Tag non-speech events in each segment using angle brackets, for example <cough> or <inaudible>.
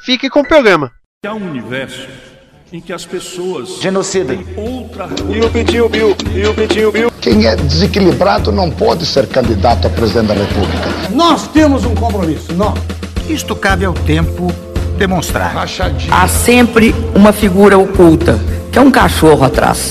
fique com o programa. Há um universo em que as pessoas Genocida. outra E o Pitinho Bill, e o Pitinho Bill. Quem é desequilibrado não pode ser candidato a presidente da República. Nós temos um compromisso, nós. Isto cabe ao tempo demonstrar. Rachadinho. Há sempre uma figura oculta, que é um cachorro atrás.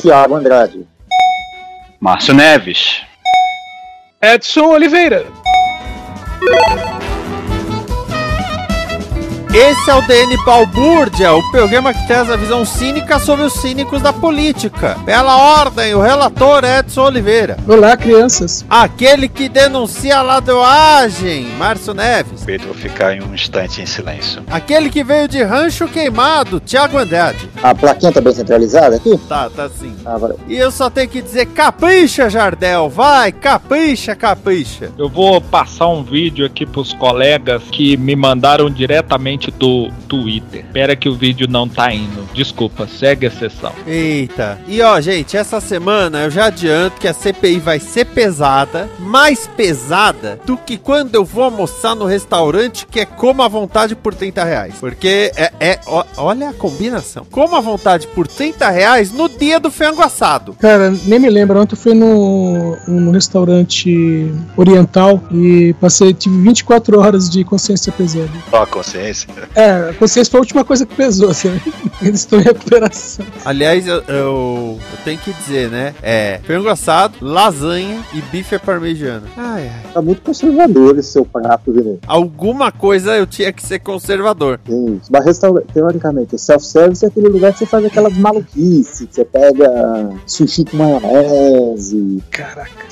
Tiago Andrade, Márcio Neves, Edson Oliveira. Esse é o DN Balbúrdia, o programa que traz a visão cínica sobre os cínicos da política. Pela ordem, o relator Edson Oliveira. Olá, crianças. Aquele que denuncia a ladroagem, Márcio Neves. Pedro, vou ficar em um instante em silêncio. Aquele que veio de rancho queimado, Thiago Andrade. A plaquinha tá bem centralizada aqui? Tá, tá sim. Ah, valeu. E eu só tenho que dizer capricha, Jardel, vai, capricha, capricha. Eu vou passar um vídeo aqui pros colegas que me mandaram diretamente do Twitter. Espera que o vídeo não tá indo. Desculpa, segue a sessão. Eita. E ó, gente, essa semana eu já adianto que a CPI vai ser pesada, mais pesada do que quando eu vou almoçar no restaurante que é como à vontade por 30 reais. Porque é, é ó, olha a combinação. Como à vontade por 30 reais no dia do frango assado. Cara, nem me lembro. Ontem eu fui no, no restaurante oriental e passei, tive 24 horas de consciência pesada. Ó, a consciência. É, a consciência foi a última coisa que pesou, assim. <laughs> Eles estão em recuperação. Aliás, eu, eu, eu tenho que dizer, né? É frango assado, lasanha e bife parmegiana. Ai, ai. Tá muito conservador esse seu prato, Vini. Alguma coisa eu tinha que ser conservador. Isso. Mas restaurante, teoricamente, o self-service é aquele lugar que você faz aquelas maluquices. que Você pega sushi com maionese. Caraca.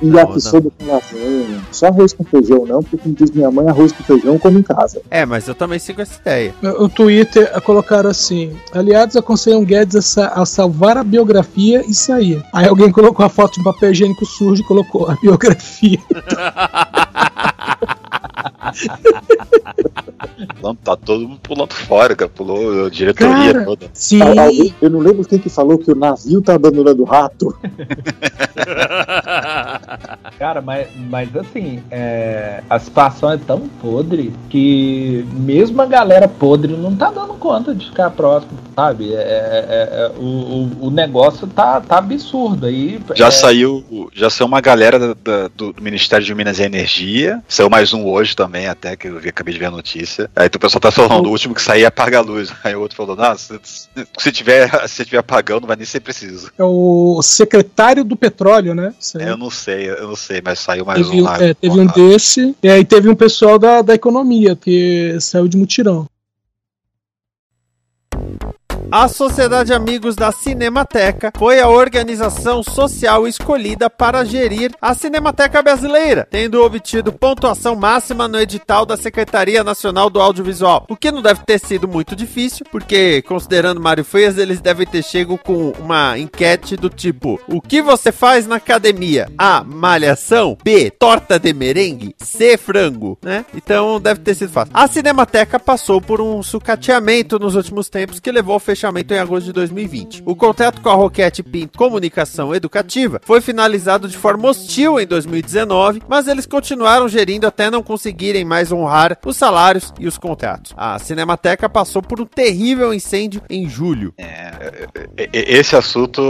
E yakisoba com lasanha. Só arroz com feijão não, porque como diz minha mãe, arroz com feijão eu como em casa. É, mas eu também sigo essa ideia. O Twitter colocaram assim: aliados aconselham Guedes a, sa- a salvar a biografia e sair. Aí alguém colocou a foto de um papel higiênico sujo e colocou a biografia. <laughs> Não, tá todo mundo pulando fora, cara. Pulou a diretoria Cara, toda. Sim. Alguém- eu não lembro quem que falou que o navio tá abandonando o rato. <laughs> Cara, mas, mas assim, é, a situação é tão podre que mesmo a galera podre não tá dando conta de ficar próximo, sabe? É, é- é- o, o, o negócio tá, tá absurdo aí. Já é, saiu, já saiu uma galera da- da- do Ministério de Minas e Energia. Saiu mais um hoje também, até, que eu vi, acabei de ver a notícia. Aí o pessoal tá falando, o último que sair apaga a luz. <laughs> Aí o outro falou, não, se, tiver, <laughs> se tiver apagão, não vai nem ser preciso. É o secretário do petróleo, né? Aí. Eu não sei, eu não sei, mas saiu mais Teve, um lá. é, teve um desse, e aí teve um pessoal da, da economia, que saiu de mutirão. A Sociedade Amigos da Cinemateca foi a organização social escolhida para gerir a Cinemateca Brasileira, tendo obtido pontuação máxima no edital da Secretaria Nacional do Audiovisual. O que não deve ter sido muito difícil, porque, considerando Mário Frias, eles devem ter chego com uma enquete do tipo: O que você faz na academia? A. Malhação. B. Torta de merengue. C. Frango. Né? Então deve ter sido fácil. A Cinemateca passou por um sucateamento nos últimos tempos que levou ao fechamento fechamento em agosto de 2020. O contrato com a Roquete Pinto Comunicação Educativa foi finalizado de forma hostil em 2019, mas eles continuaram gerindo até não conseguirem mais honrar os salários e os contratos. A Cinemateca passou por um terrível incêndio em julho. É, esse assunto,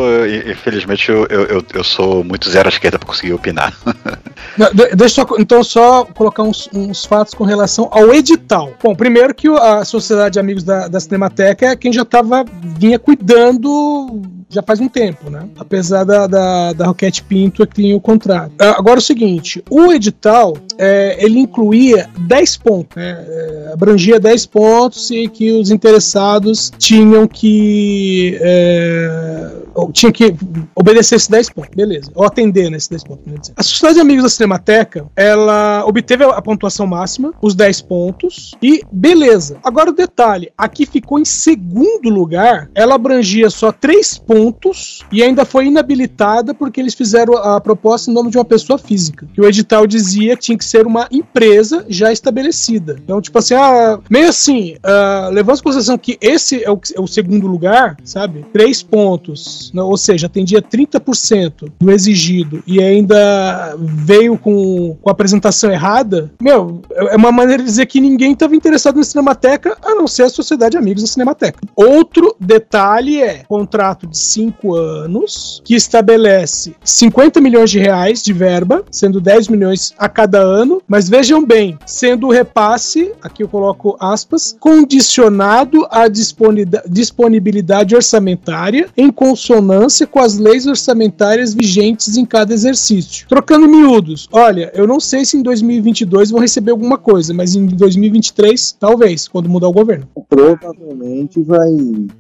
infelizmente, eu, eu, eu sou muito zero à esquerda para conseguir opinar. <laughs> Deixa eu então só colocar uns, uns, fatos com relação ao edital. Bom, primeiro que a Sociedade de Amigos da, da Cinemateca é quem já tava, vinha cuidando já faz um tempo, né? Apesar da, da, da Roquete Pinto é que tinha o contrato. Ah, agora o seguinte, o edital, é, ele incluía 10 pontos, né? É, abrangia 10 pontos e que os interessados tinham que é, tinha que obedecer esses 10 pontos, beleza. Ou atender nesses 10 pontos. Né? A Sociedade de Amigos da Cinemateca, ela obteve a pontuação máxima, os 10 pontos, e beleza. Agora o detalhe, aqui ficou em segundo lugar, ela abrangia só 3 pontos e ainda foi inabilitada porque eles fizeram a proposta em nome de uma pessoa física. Que o edital dizia que tinha que ser uma empresa já estabelecida. Então, tipo assim, ah, meio assim, uh, levando em consideração que esse é o, é o segundo lugar, sabe? 3 pontos ou seja, atendia 30% do exigido e ainda veio com, com a apresentação errada, meu, é uma maneira de dizer que ninguém estava interessado na Cinemateca a não ser a Sociedade de Amigos da Cinemateca. Outro detalhe é contrato de 5 anos que estabelece 50 milhões de reais de verba, sendo 10 milhões a cada ano, mas vejam bem, sendo o repasse, aqui eu coloco aspas, condicionado à disponibilidade orçamentária em consonância com as leis orçamentárias vigentes em cada exercício. Trocando miúdos, olha, eu não sei se em 2022 vão receber alguma coisa, mas em 2023, talvez, quando mudar o governo. Provavelmente vai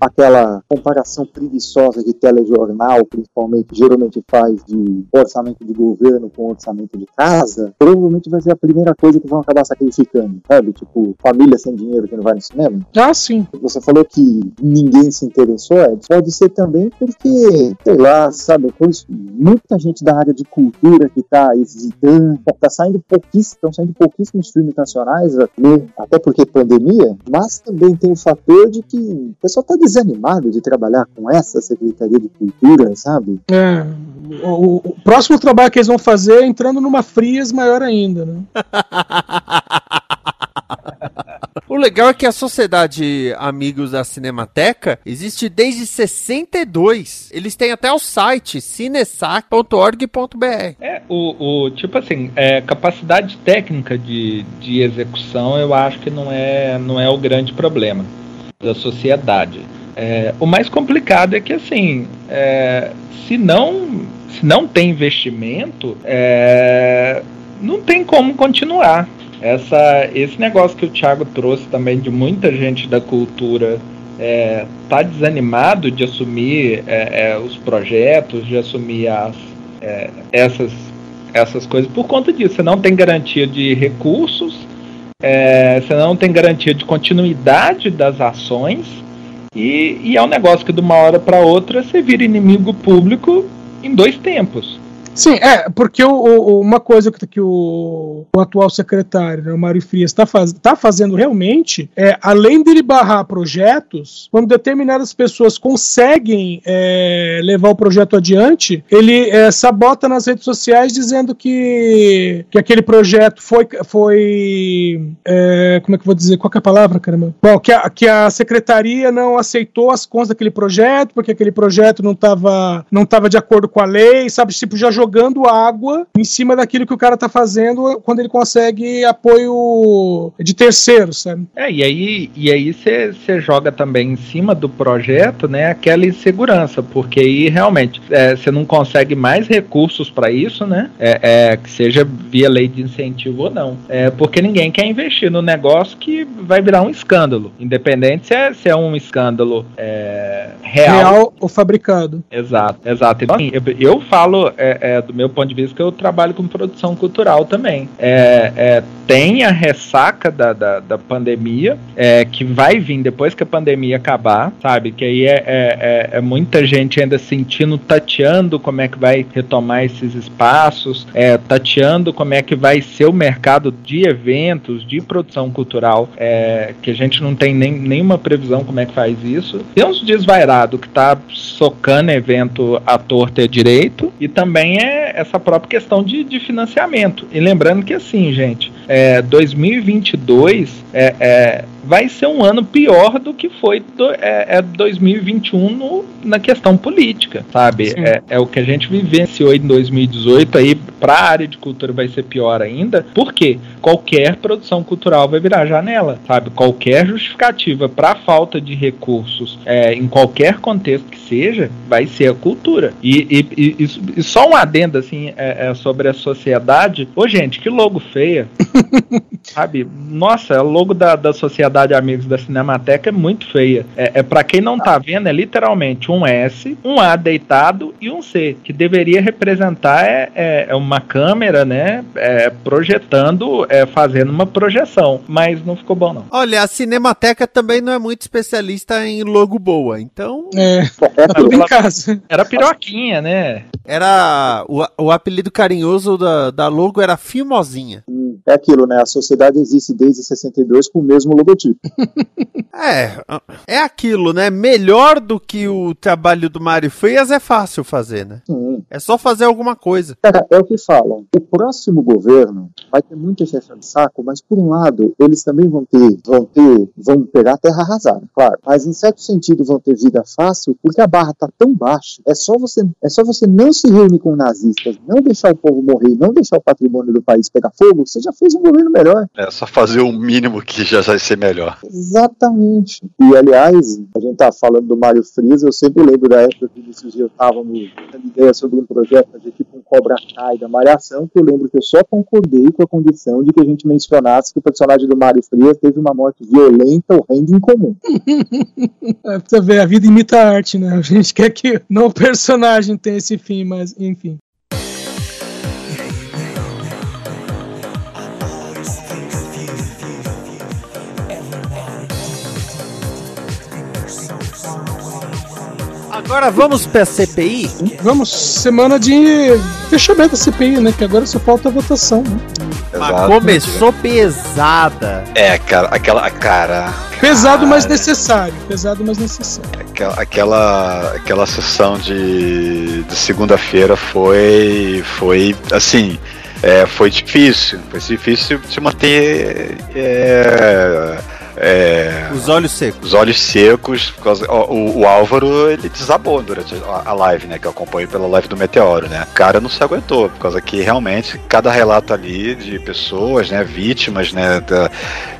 aquela comparação preguiçosa de telejornal, principalmente, geralmente faz de orçamento de governo com orçamento de casa, provavelmente vai ser a primeira coisa que vão acabar sacrificando, sabe? Tipo, família sem dinheiro que não vai no cinema. Ah, sim. Você falou que ninguém se interessou, Ed. Pode ser também porque sei lá, sabe, muita gente da área de cultura que tá hesitando, tá saindo pouquíssimos, estão saindo pouquíssimos filmes nacionais, até porque pandemia, mas também tem o fator de que o pessoal tá desanimado de trabalhar com essa Secretaria de Cultura, sabe? É. O, o próximo trabalho que eles vão fazer é entrando numa frias maior ainda, né? <laughs> O legal é que a Sociedade Amigos da Cinemateca existe desde 62. Eles têm até o site cinesac.org.br. É, o, o tipo assim, é, capacidade técnica de, de execução eu acho que não é, não é o grande problema da sociedade. É, o mais complicado é que assim, é, se não se não tem investimento, é, não tem como continuar. Essa, esse negócio que o Thiago trouxe também de muita gente da cultura é, tá desanimado de assumir é, é, os projetos, de assumir as, é, essas, essas coisas por conta disso. Você não tem garantia de recursos, é, você não tem garantia de continuidade das ações e, e é um negócio que de uma hora para outra você vira inimigo público em dois tempos. Sim, é, porque o, o, uma coisa que, que o, o, atual secretário, né, o Mário Frias, está faz, tá fazendo realmente é, além dele barrar projetos, quando determinadas pessoas conseguem é, levar o projeto adiante, ele é, sabota nas redes sociais dizendo que, que aquele projeto foi. foi é, como é que eu vou dizer? Qual é a palavra, caramba? Bom, que a, que a secretaria não aceitou as contas daquele projeto, porque aquele projeto não estava não tava de acordo com a lei, sabe? Tipo, já jogando água em cima daquilo que o cara tá fazendo quando ele consegue apoio de terceiros, sabe? É, e aí e aí você joga também em cima do projeto, né, aquela insegurança, porque aí realmente você é, não consegue mais recursos para isso, né? É, é, que seja via lei de incentivo ou não. É porque ninguém quer investir no negócio que vai virar um escândalo, independente se é, se é um escândalo é, real. real ou fabricado. Exato, exato. Então, assim, eu, eu falo é, é do meu ponto de vista, que eu trabalho com produção cultural também. É, é, tem a ressaca da, da, da pandemia, é, que vai vir depois que a pandemia acabar, sabe? Que aí é, é, muita gente ainda sentindo, tateando como é que vai retomar esses espaços, tateando como é que vai ser o mercado de eventos, de produção cultural, que a gente não tem nem, nenhuma previsão como é que faz isso. Tem uns desvairados que tá socando evento ator ter direito, e também é essa própria questão de, de financiamento. E lembrando que assim, gente, é, 2022 é, é, vai ser um ano pior do que foi do, é, é 2021 no, na questão política, sabe? É, é, o que a gente vivenciou em 2018 aí para a área de cultura vai ser pior ainda, porque qualquer produção cultural vai virar janela, sabe? Qualquer justificativa para falta de recursos é, em qualquer contexto que seja, vai ser a cultura. E, e, e, e só um adendo assim é, é sobre a sociedade. Ô gente, que logo feia, <laughs> sabe? Nossa, o logo da, da Sociedade Amigos da Cinemateca é muito feia. É, é para quem não tá vendo, é literalmente um S, um A deitado e um C, que deveria representar é, é, é uma câmera, né? É, projetando, é, fazendo uma projeção. Mas não ficou bom, não. Olha, a Cinemateca também não é muito especialista em logo boa, então. É, tudo em casa. Era piroquinha, né? Era. O, o apelido carinhoso da, da logo era É aquilo, né? A sociedade existe desde 62 com o mesmo logotipo. <laughs> é, é aquilo, né? Melhor do que o trabalho do Mário Frias é fácil fazer, né? Sim. É só fazer alguma coisa. Cara, é o que falam. O próximo governo vai ter muita chefe de saco, mas por um lado, eles também vão ter, vão ter, vão pegar a terra arrasada, claro. Mas em certo sentido vão ter vida fácil, porque a barra tá tão baixa. É só você, é só você não se reunir com nazistas, não deixar o povo morrer, não deixar o patrimônio do país pegar fogo, você já fez um governo melhor. É só fazer o mínimo que já vai ser melhor. Exatamente. E aliás, a gente tá falando do Mário Frias, eu sempre lembro da época que esses dias estávamos tendo ideia sobre um projeto de tipo um Cobra Kai da Malhação, que eu lembro que eu só concordei com a condição de que a gente mencionasse que o personagem do Mário Frias teve uma morte violenta, horrenda e incomum. <laughs> é, você vê, a vida imita a arte, né? A gente quer que não o personagem tenha esse fim, mas enfim. Agora vamos pra CPI? Vamos, semana de fechamento da CPI, né? Que agora só falta a votação, né? Mas começou pesada. É, cara, aquela. Cara. Pesado, mas necessário. Pesado, mas necessário. Aquela, aquela, aquela sessão de, de segunda-feira foi. Foi assim. É, foi difícil. Foi difícil se manter. É, é, os olhos secos. Os olhos secos. Causa, o, o, Álvaro, ele desabou durante a, live, né? Que eu acompanho pela live do Meteoro, né? O cara não se aguentou, por causa que realmente cada relato ali de pessoas, né? Vítimas, né? Da,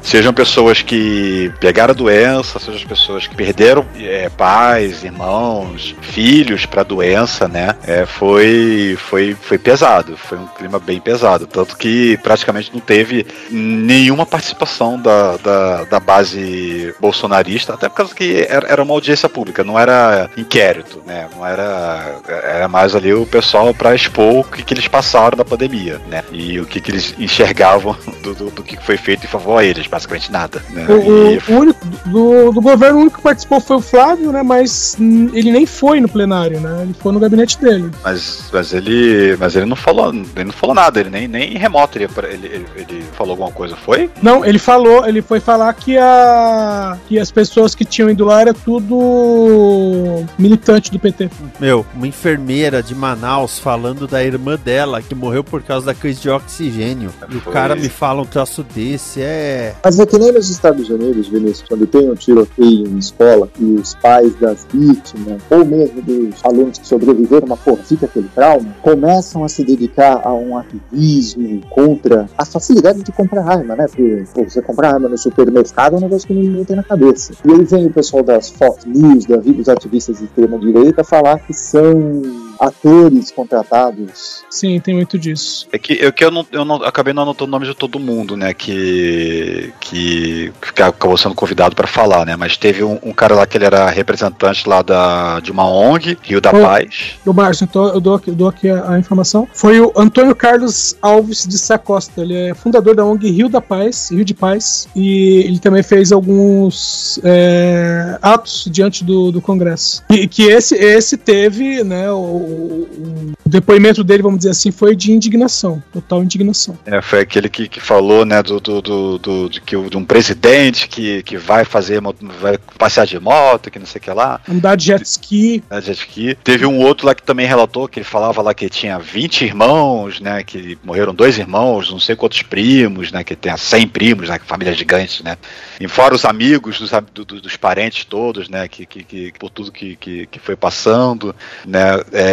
sejam pessoas que pegaram a doença, sejam pessoas que perderam é, pais, irmãos, filhos para a doença, né? É, foi, foi, foi pesado, foi um clima bem pesado. Tanto que praticamente não teve nenhuma participação da, da, da base bolsonarista, até por causa que era, era uma audiência pública, não era inquérito, né? Não era. Era mais ali o pessoal para expor o que, que eles passaram da pandemia, né? E o que, que eles enxergavam <laughs> do, do, do que foi feito em favor a eles, basicamente nada. Né? O, e... o único, do, do governo, o único que participou foi o Flávio, né? Mas ele nem foi no plenário, né? Ele foi no gabinete dele. Mas, mas ele. Mas ele não falou. Ele não falou nada, ele nem, nem remoto ele, ele, ele falou alguma coisa, foi? Não, ele falou, ele foi falar que a. que as pessoas que tinham ido lá era tudo militante do PT. Meu, uma enfermeira de Manaus falando da irmã dela que morreu por causa da crise de oxigênio. E o cara me fala um troço desse, é. Mas é que nem nos Estados Unidos, Vinícius, quando tem um tiroteio em escola e os pais das vítimas, ou mesmo dos alunos que sobreviveram, mas porra, fica aquele trauma, começam a se dedicar a um ativismo contra a facilidade de comprar arma, né? Porque pô, você comprar arma no supermercado é um negócio que ninguém tem na cabeça. E aí vem o pessoal das Fox News, da dos ativistas de extrema direita, falar que são atores contratados. Sim, tem muito disso. É que, eu, que eu, não, eu não acabei não anotando o nome de todo mundo, né? Que, que, que acabou sendo convidado para falar, né? Mas teve um, um, cara lá que ele era representante lá da, de uma ONG, Rio da Paz. Do Márcio, então eu dou, eu dou aqui a, a, informação. Foi o Antônio Carlos Alves de Sacosta. Ele é fundador da ONG Rio da Paz, Rio de Paz, e ele também fez alguns é, atos diante do, do Congresso. E que esse, esse teve, né, o, o, depoimento dele, vamos dizer assim, foi de indignação, total indignação. É, foi aquele que, que falou, né, do, do, do, do de, que, de um presidente que, que vai fazer, vai passear de moto, que não sei o que lá. Andar de jet ski. Andar de jet ski. Teve um outro lá que também relatou, que ele falava lá que tinha 20 irmãos, né, que morreram dois irmãos, não sei quantos primos, né, que tem 100 primos, né, família gigante, né. E fora os amigos dos, do, dos parentes todos, né, que, que, que por tudo que, que, que foi passando, né. É,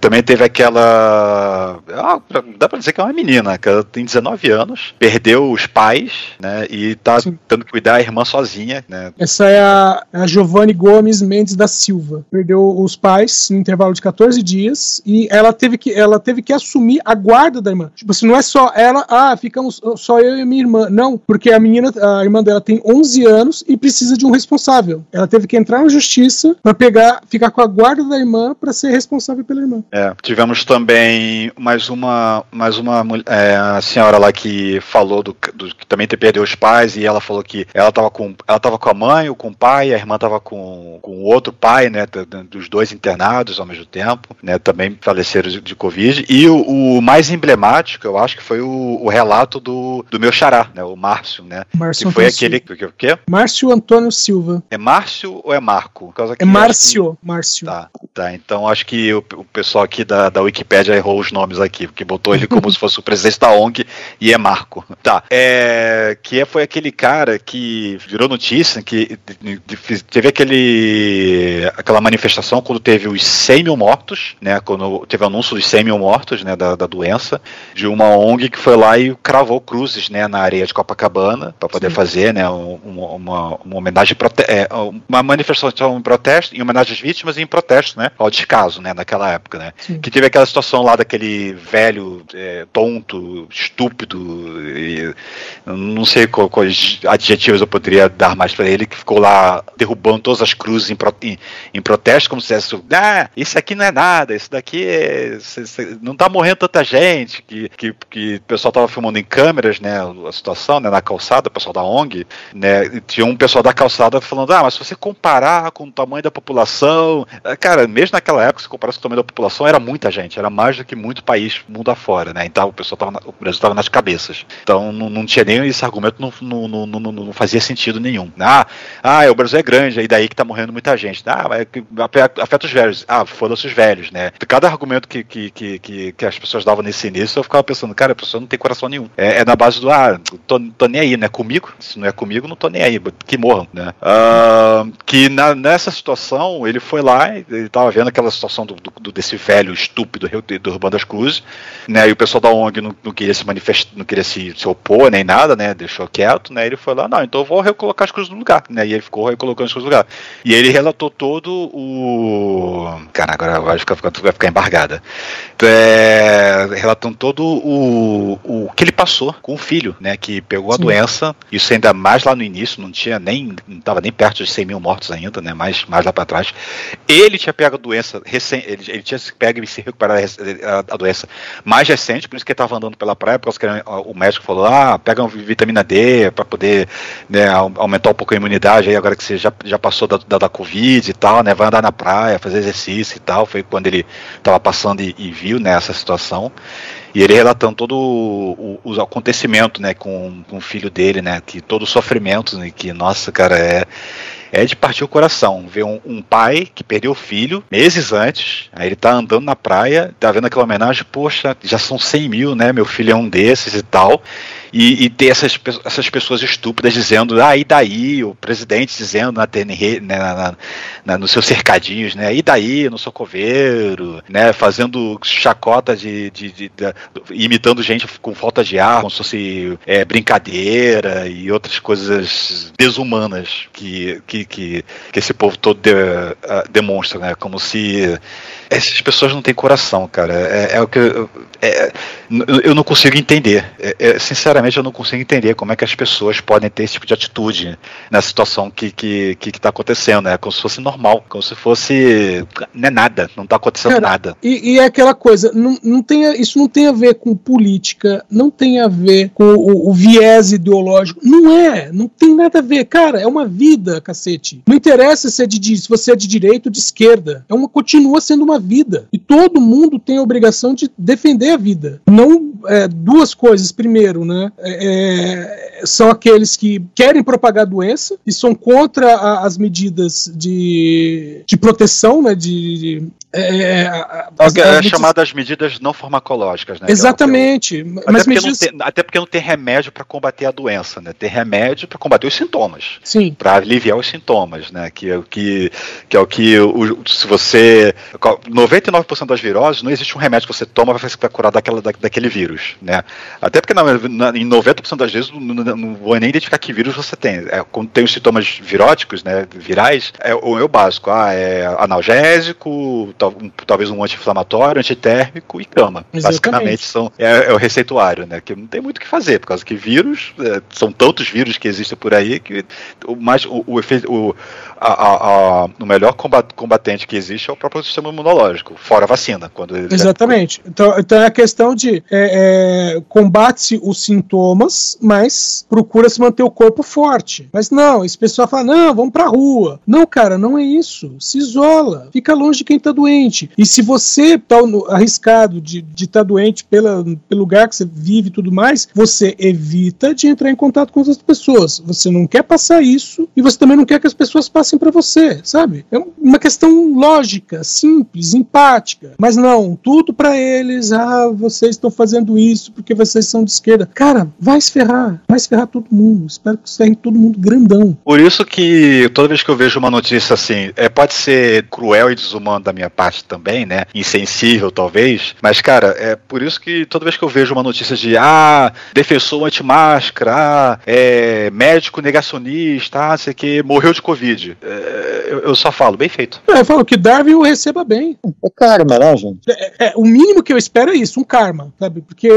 também teve aquela. Ah, dá pra dizer que é uma menina, que ela tem 19 anos, perdeu os pais, né, e tá Sim. tendo que cuidar da irmã sozinha, né. Essa é a, a Giovanni Gomes Mendes da Silva. Perdeu os pais no intervalo de 14 dias e ela teve que, ela teve que assumir a guarda da irmã. Tipo assim, não é só ela, ah, ficamos só eu e minha irmã. Não, porque a menina, a irmã dela tem 11 anos e precisa de um responsável. Ela teve que entrar na justiça para pegar, ficar com a guarda da irmã para ser responsável pela irmã. É, tivemos também mais uma, mais uma é, a senhora lá que falou do, do que também perdeu os pais e ela falou que ela estava com, ela tava com a mãe ou com o pai, a irmã estava com, com o outro pai, né, dos dois internados ao mesmo tempo, né, também faleceram de, de Covid. E o, o, mais emblemático, eu acho que foi o, o, relato do, do meu xará, né, o Márcio, né, Márcio que foi aquele, que, o quê? Márcio Antônio Silva. É Márcio ou é Marco? é Márcio, que... Márcio. Tá, tá, então acho que o, o pessoal aqui da, da Wikipédia errou os nomes aqui, porque botou ele como <laughs> se fosse o presidente da ONG e é Marco. Tá, é, que é, foi aquele cara que virou notícia, que teve aquele aquela manifestação quando teve os 100 mil mortos, né, quando teve o anúncio dos 100 mil mortos, né, da, da doença, de uma ONG que foi lá e cravou cruzes, né, na areia de Copacabana para poder Sim. fazer, né, uma, uma, uma homenagem, é, uma manifestação em protesto, em homenagem às vítimas e em protesto, né, ao descaso, né, naquela época, né, Sim. que teve aquela situação lá daquele velho é, tonto, estúpido, e, não sei quais adjetivos eu poderia dar mais para ele, que ficou lá derrubando todas as cruzes em, pro, em, em protesto, como se dissesse, ah, isso aqui não é nada, isso daqui é, não tá morrendo tanta gente, que, que, que o pessoal tava filmando em câmeras, né, a situação, né, na calçada, o pessoal da ONG, né, e tinha um pessoal da calçada falando, ah, mas se você comparar com o tamanho da população, cara, mesmo naquela época, se comparasse com tamanho da população, era muita gente, era mais do que muito país mundo afora, né, então o pessoal tava, na, o Brasil tava nas cabeças, então não, não tinha nem esse argumento, não, não, não, não, fazia sentido nenhum, ah, ah, o Brasil é grande, aí daí que tá morrendo muita gente, ah, afeta os velhos, ah, foda-se os velhos, né, cada argumento que, que, que, que, as pessoas davam nesse início, eu ficava pensando, cara, a pessoa não tem coração nenhum, é, é na base do, ah, tô, tô nem aí, né, comigo, se não é comigo, não tô nem aí, que morram, né, uh, que na, nessa situação, ele foi lá, ele tava vendo aquela situação do, do desse velho estúpido do Urbano das Cruzes, né, e o pessoal da ONG não, não queria se manifestar, não queria se, se opor nem nada, né, deixou quieto, né, ele foi lá, não, então eu vou recolocar as cruzes no lugar, né, e ele ficou recolocando as cruzes no lugar. E ele relatou todo o... Cara, agora vai ficar, vai ficar embargada. É, relatando todo o, o que ele passou com o filho, né, que pegou a Sim. doença, isso ainda mais lá no início, não tinha nem, não estava nem perto de 100 mil mortos ainda, né, mais, mais lá para trás. Ele tinha pego a doença, recém, ele, ele tinha pego e se recuperado a, doença mais recente, por isso que ele estava andando pela praia, porque o médico falou, ah, pega vitamina D para poder né, aumentar um pouco a imunidade aí agora que você já, já passou da, da, da, Covid e tal, né? Vai andar na praia, fazer exercício e tal. Foi quando ele estava passando e, e, viu né, essa situação. E ele relatando todo o, o, o acontecimento, né, com, com o filho dele, né? Que todo o sofrimento, né, que, nossa, cara, é é de partir o coração. Ver um, um, pai que perdeu o filho meses antes, aí ele tá andando na praia, tá vendo aquela homenagem, poxa, já são 100 mil, né? Meu filho é um desses e tal. E, e ter essas, essas pessoas estúpidas dizendo, ah, e daí? O presidente dizendo na TNR, né, na, na, na, nos seus cercadinhos, né? E daí, no socoveiro, né? Fazendo chacota de, de, de, de imitando gente com falta de ar, como se fosse é, brincadeira e outras coisas desumanas que, que, que, que esse povo todo de, uh, demonstra, né? Como se essas pessoas não têm coração, cara. É, é o que eu, é, eu não consigo entender. É, é, sinceramente, eu não consigo entender como é que as pessoas podem ter esse tipo de atitude na situação que que, que, que tá acontecendo, né? Como se fosse normal, como se fosse não é nada, não tá acontecendo cara, nada. E, e, é aquela coisa, não, não tem, isso não tem a ver com política, não tem a ver com o, o viés ideológico, não é, não tem nada a ver, cara. É uma vida, cacete. Não interessa se é de se você é de direita ou de esquerda. É uma continua sendo uma vida. E todo mundo tem a obrigação de defender a vida. Não é, duas coisas. Primeiro, né? É, é são aqueles que querem propagar a doença e são contra a, as medidas de, de proteção, né? de, de é, é, as, é as chamadas medidas não farmacológicas, né? Exatamente. Até, mas porque medidas... tem, até, porque não tem, remédio para combater a doença, né? Tem remédio para combater os sintomas. Sim. Para aliviar os sintomas, né? Que é o que, que, é o que o, se você. 99% das viroses, não existe um remédio que você toma vai curar daquela, da, daquele vírus, né? Até porque na, na, em 90% das vezes não, não, não, vou nem identificar que vírus você tem. É, quando tem os sintomas viróticos, né? Virais, é o, é o básico. Ah, é analgésico talvez um anti-inflamatório, antitérmico e cama. Exatamente. Basicamente são, é, é, o receituário, né? Que não tem muito o que fazer, por causa que vírus, é, são tantos vírus que existem por aí que o, mais, o, o, o, a, a, a, o melhor combatente que existe é o próprio sistema imunológico, fora a vacina. Quando Exatamente. É... Então, então é a questão de é, é, combate os sintomas, mas procura se manter o corpo forte. Mas não, esse pessoal fala, não, vamos pra rua. Não, cara, não é isso. Se isola. Fica longe de quem tá doente. E se você está arriscado de estar tá doente pela, pelo lugar que você vive e tudo mais, você evita de entrar em contato com outras pessoas. Você não quer passar isso e você também não quer que as pessoas passem para você, sabe? É uma questão lógica, simples, empática. Mas não, tudo para eles, ah, vocês estão fazendo isso porque vocês são de esquerda. Cara, vai se ferrar, vai se ferrar todo mundo. Espero que ferre todo mundo grandão. Por isso que toda vez que eu vejo uma notícia assim, é, pode ser cruel e desumano da minha parte também, né? Insensível, talvez. Mas, cara, é por isso que toda vez que eu vejo uma notícia de ah, defensor anti-máscara, ah, é, médico negacionista, ah, sei que, morreu de Covid. É, eu, eu, só falo, bem feito. É, eu falo que Darwin o receba bem. É karma, né, gente? É, é, o mínimo que eu espero é isso, um karma, sabe? Porque.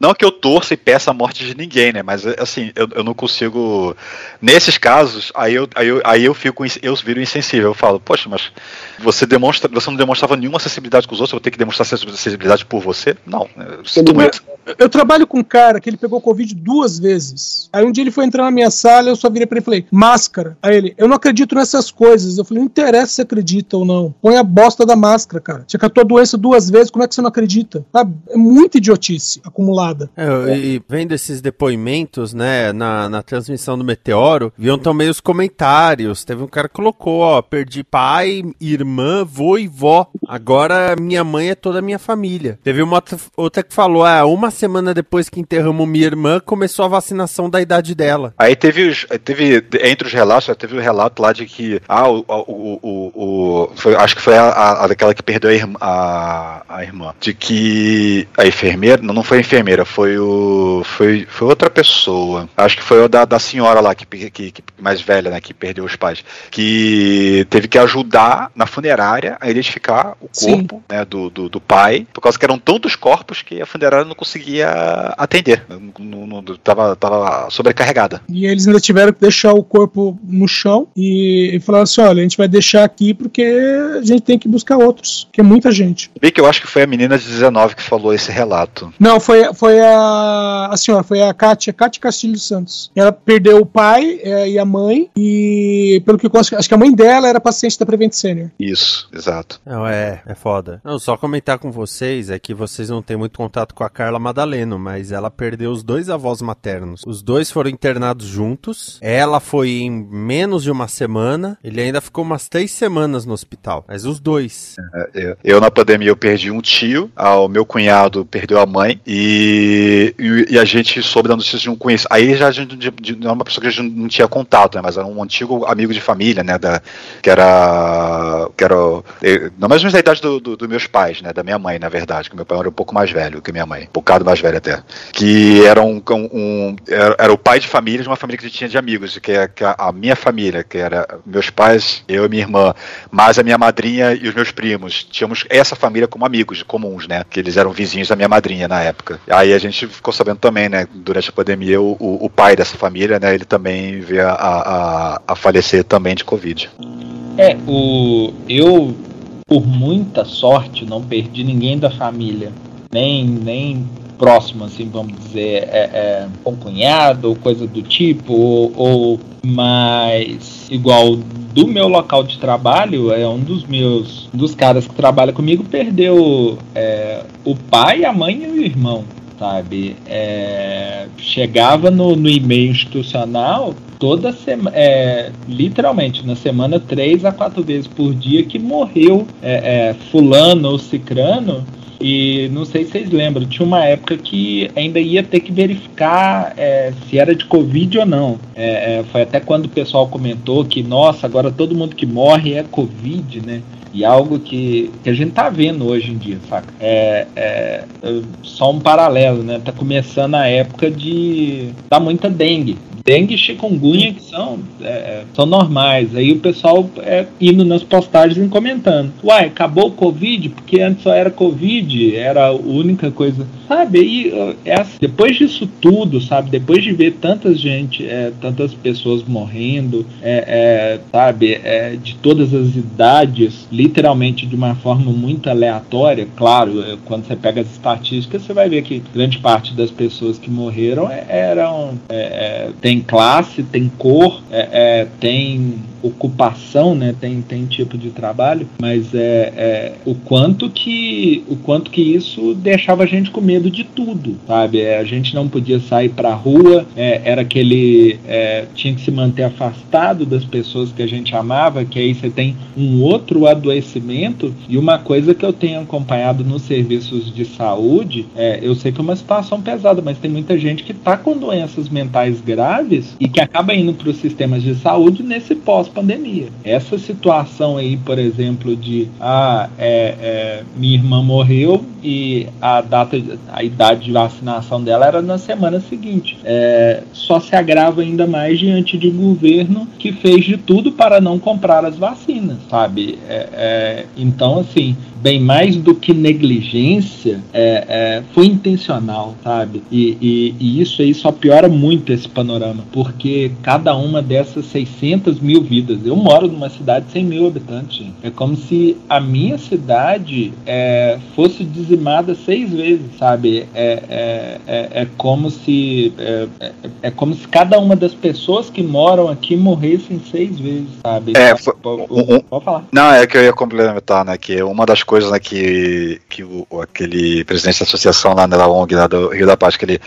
Não que eu torça e peça a morte de ninguém, né? Mas, assim, eu, eu não consigo. Nesses casos, aí eu, aí eu, aí eu fico, eu viro insensível. Eu falo, poxa, mas você demonstra, você não demonstrava nenhuma acessibilidade com os outros, eu vou ter que demonstrar acessibilidade por você? Não. Eu, muito. eu trabalho com um cara que ele pegou Covid duas vezes. Aí um dia ele foi entrar na minha sala, eu só virei pra ele e falei, máscara. Aí ele, eu não acredito nessas coisas. Eu falei, não interessa se acredita ou não. Põe a bosta da máscara, cara. Você catou a doença duas vezes, como é que você não acredita? É muita idiotice acumulada. É, e vendo esses depoimentos, né, na, na transmissão do Meteoro, viam também os comentários. Teve um cara que colocou, ó, perdi pai, irmã, vô e vó. Agora minha mãe é toda a minha família. Teve uma outra que falou: ah, uma semana depois que enterramos minha irmã, começou a vacinação da idade dela. Aí teve, teve entre os relatos, teve o um relato lá de que, ah, o, o, o, o foi, acho que foi a, a, daquela que perdeu a irmã, a, a, irmã, de que a enfermeira, não, não foi a enfermeira, foi o, foi, foi outra pessoa. Acho que foi o da, da senhora lá que, que, que mais velha, né, que perdeu os pais, que teve que ajudar na funerária a identificar o corpo né, do, do, do, pai, por causa que eram tantos corpos que a funerária não conseguia atender, não, não, tava, tava sobrecarregada. E eles ainda tiveram que deixar o corpo no chão e, e falaram assim: olha, a gente vai deixar aqui porque a gente tem que buscar outros, que é muita gente. Bem que eu acho que foi a menina de 19 que falou esse relato. Não, foi, foi a, a senhora, foi a Kátia, Kátia Castilho Santos. Ela perdeu o pai é, e a mãe, e pelo que eu acho que a mãe dela era paciente da Prevent Senior. Isso, exato. Não, é, é foda. Não, só comentar com vocês é que vocês não têm muito contato com a Carla Madaleno, mas ela perdeu os dois avós maternos. Os dois foram internados juntos. Ela foi em menos de uma semana. Ele ainda ficou umas três semanas no hospital. Mas os dois. É, eu, eu, na pandemia eu perdi um tio, o meu cunhado perdeu a mãe e, e, e a gente soube da notícia de um conhecido. Aí já a gente de, de, de uma pessoa que a gente não tinha contato, né? Mas era um antigo amigo de família, né? Da, que era. Que era. Não mais ou menos da idade dos do, do meus pais, né? Da minha mãe, na verdade, que meu pai era um pouco mais velho que minha mãe. Um bocado mais velho até. Que era um. um, era, era, o pai de família de uma família que a gente tinha de amigos, que, é, que a, a minha família, que era meus pais, eu e minha irmã, mais a minha madrinha e os meus primos. Tínhamos essa família como amigos comuns, né? Que eles eram vizinhos da minha madrinha na época. Aí a gente ficou sabendo também, né? Durante a pandemia, o, o, o pai dessa família, né? Ele também veio a, a, a falecer também de Covid. É, o eu por muita sorte não perdi ninguém da família, nem nem próximo, assim, vamos dizer, é, é cunhado ou coisa do tipo, ou, ou mais igual do meu local de trabalho, é um dos meus dos caras que trabalha comigo perdeu é, o pai, a mãe e o irmão sabe? É, chegava no, no e-mail institucional toda semana, é, literalmente na semana três a quatro vezes por dia que morreu é, é, fulano ou cicrano e não sei se vocês lembram, tinha uma época que ainda ia ter que verificar é, se era de Covid ou não. É, é, foi até quando o pessoal comentou que, nossa, agora todo mundo que morre é Covid, né? E algo que, que a gente tá vendo hoje em dia, saca? É, é, só um paralelo, né? Tá começando a época de. dá muita dengue dengue e chikungunya que são, é, é, são normais. Aí o pessoal é, indo nas postagens e comentando. Uai, acabou o Covid? Porque antes só era Covid, era a única coisa. Sabe, aí é depois disso tudo, sabe, depois de ver tanta gente, é, tantas pessoas morrendo, é, é, sabe, de todas as idades, literalmente de uma forma muito aleatória, claro, quando você pega as estatísticas, você vai ver que grande parte das pessoas que morreram eram. tem classe, tem cor, tem ocupação, né? Tem, tem tipo de trabalho, mas é, é, o quanto que o quanto que isso deixava a gente com medo de tudo, sabe? É, a gente não podia sair para rua, é, era aquele é, tinha que se manter afastado das pessoas que a gente amava, que aí você tem um outro adoecimento e uma coisa que eu tenho acompanhado nos serviços de saúde, é, eu sei que é uma situação pesada, mas tem muita gente que está com doenças mentais graves e que acaba indo para os sistemas de saúde nesse pós pandemia. Essa situação aí, por exemplo, de ah, é, é, minha irmã morreu e a data, a idade de vacinação dela era na semana seguinte. É, só se agrava ainda mais diante de um governo que fez de tudo para não comprar as vacinas, sabe? É, é, então, assim, bem mais do que negligência, é, é, foi intencional, sabe? E, e, e, isso aí só piora muito esse panorama, porque cada uma dessas 600 mil vidas, eu moro numa cidade de 100 mil habitantes, é como se a minha cidade é, fosse dizimada seis vezes, sabe? É, é, é, é como se é, é, é, como se cada uma das pessoas que moram aqui morressem seis vezes, sabe? É, foi, um, pode falar. Não, é que eu ia complementar, né? Que uma das coisas né, que, que o, aquele presidente da associação lá na ONG, lá do Rio da Paz, que ele,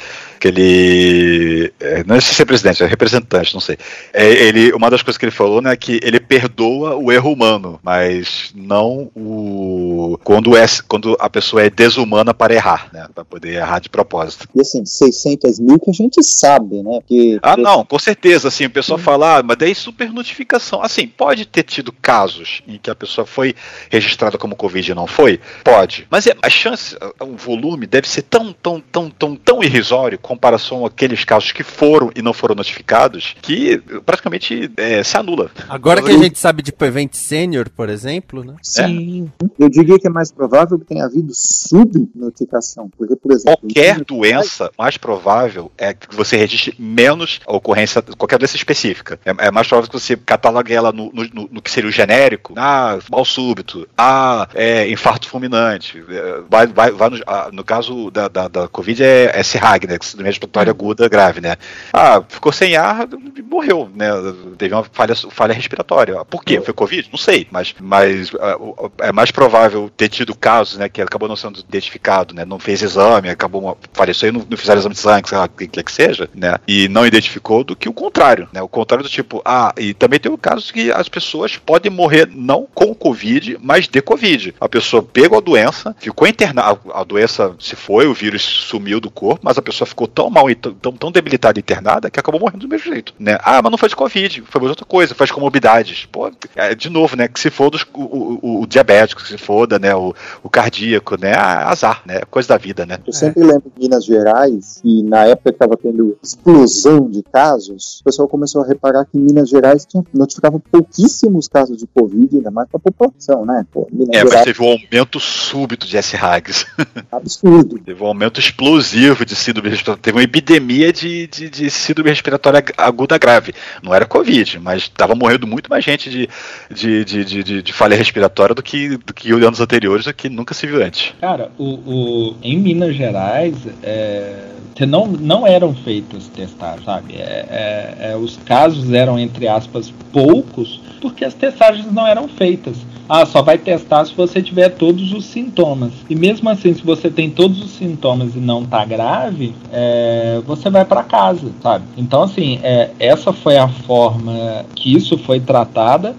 que ele é, não é ser presidente, é representante, não sei. É, ele, uma das coisas que ele falou, né, é que ele perdoa o erro humano, mas não o quando é quando a pessoa é desumana para errar, né, para poder errar de propósito. E assim, 600 mil que a gente sabe, né? Que, ah, não, com certeza, assim, o pessoal fala, ah, mas daí super notificação, assim, pode ter tido casos em que a pessoa foi registrada como Covid e não foi? Pode. Mas é, a chance, o volume deve ser tão, tão, tão, tão, tão irrisório comparação àqueles casos que foram e não foram notificados, que praticamente é, se anula. Agora que a gente sabe de Prevent Senior, por exemplo, né? Sim. É. Eu diria que é mais provável que tenha havido subnotificação. Porque, por exemplo. Qualquer doença, mais provável é que você registre menos a ocorrência, qualquer doença específica. É, é mais provável que você catalogue ela no, no, no, que seria o genérico. Ah, mal súbito. Ah, é, infarto fulminante. É, vai, vai, vai no, no, caso da, da, da Covid é, é SRAG, né? Síndrome respiratória aguda grave, né? Ah, ficou sem ar, morreu, né? Teve uma falha, falha respiratória. Por quê? Foi Covid? Não sei, mas, mas uh, é mais provável ter tido casos, né, que acabou não sendo identificado, né? Não fez exame, acabou faleceu e não, não fizeram exame de sangue, sei lá, que, que seja, né? E não identificou do que o contrário, né? O contrário do tipo, ah, e também tem o caso que as pessoas podem morrer não com Covid, mas de Covid. A pessoa pegou a doença, ficou internada, a doença se foi, o vírus sumiu do corpo, mas a pessoa ficou tão mal e tão, tão debilitada e internada que acabou morrendo do mesmo jeito, né? Ah, mas não foi de Covid, foi de outra coisa, de comorbidades. Pô, é, de novo, né? Que se for dos, o, o, o, diabético, que se foda, né? O, o cardíaco, né? Ah, azar, né? Coisa da vida, né? Eu sempre lembro de Minas Gerais, e na época que estava tendo explosão de casos, o pessoal começou a reparar que Minas Gerais tinha, notificava pouquíssimos casos de Covid, ainda mais para a população, né? Pô, é, Gerais... mas teve um aumento súbito de S-RAGs. Absurdo. <laughs> teve um aumento explosivo de síndrome respiratória. Teve uma epidemia de, de, de síndrome respiratória aguda grave. Não era Covid, mas estava morrendo muito mais gente de, de, de, de, de, falha respiratória do que, do que anos anteriores, do que nunca se viu antes. Cara, o, o, em Minas Gerais, é, não, não eram feitas testagens, sabe? É, é, é, os casos eram, entre aspas, poucos, porque as testagens não eram feitas. Ah, só vai testar se você tiver todos os sintomas. E mesmo assim, se você tem todos os sintomas e não tá grave, é, você vai para casa, sabe? Então, assim, é, essa foi a forma que isso foi tratada.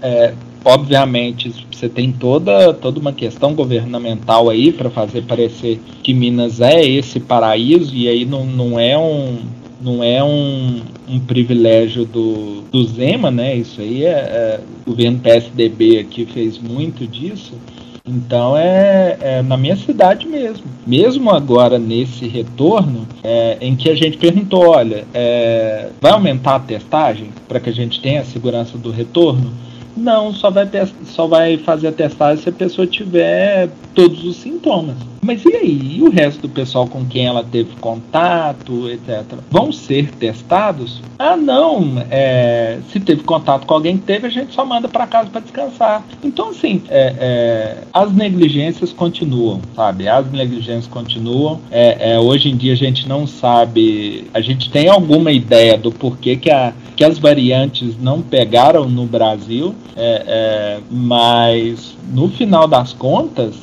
É, obviamente você tem toda, toda uma questão governamental aí para fazer parecer que Minas é esse paraíso e aí não, não é um não é um, um privilégio do, do Zema, né? Isso aí é, é o governo PSDB aqui fez muito disso. Então é, é, na minha cidade mesmo. Mesmo agora nesse retorno, é, em que a gente perguntou, olha, é, vai aumentar a testagem para que a gente tenha a segurança do retorno? Não, só vai, só vai fazer a testagem se a pessoa tiver todos os sintomas. Mas e aí? E o resto do pessoal com quem ela teve contato, etc. Vão ser testados? Ah, não. É, se teve contato com alguém que teve, a gente só manda para casa para descansar. Então, assim, é, é, as negligências continuam, sabe? As negligências continuam. É, é, hoje em dia a gente não sabe. A gente tem alguma ideia do porquê que, a, que as variantes não pegaram no Brasil, é, mas no final das contas,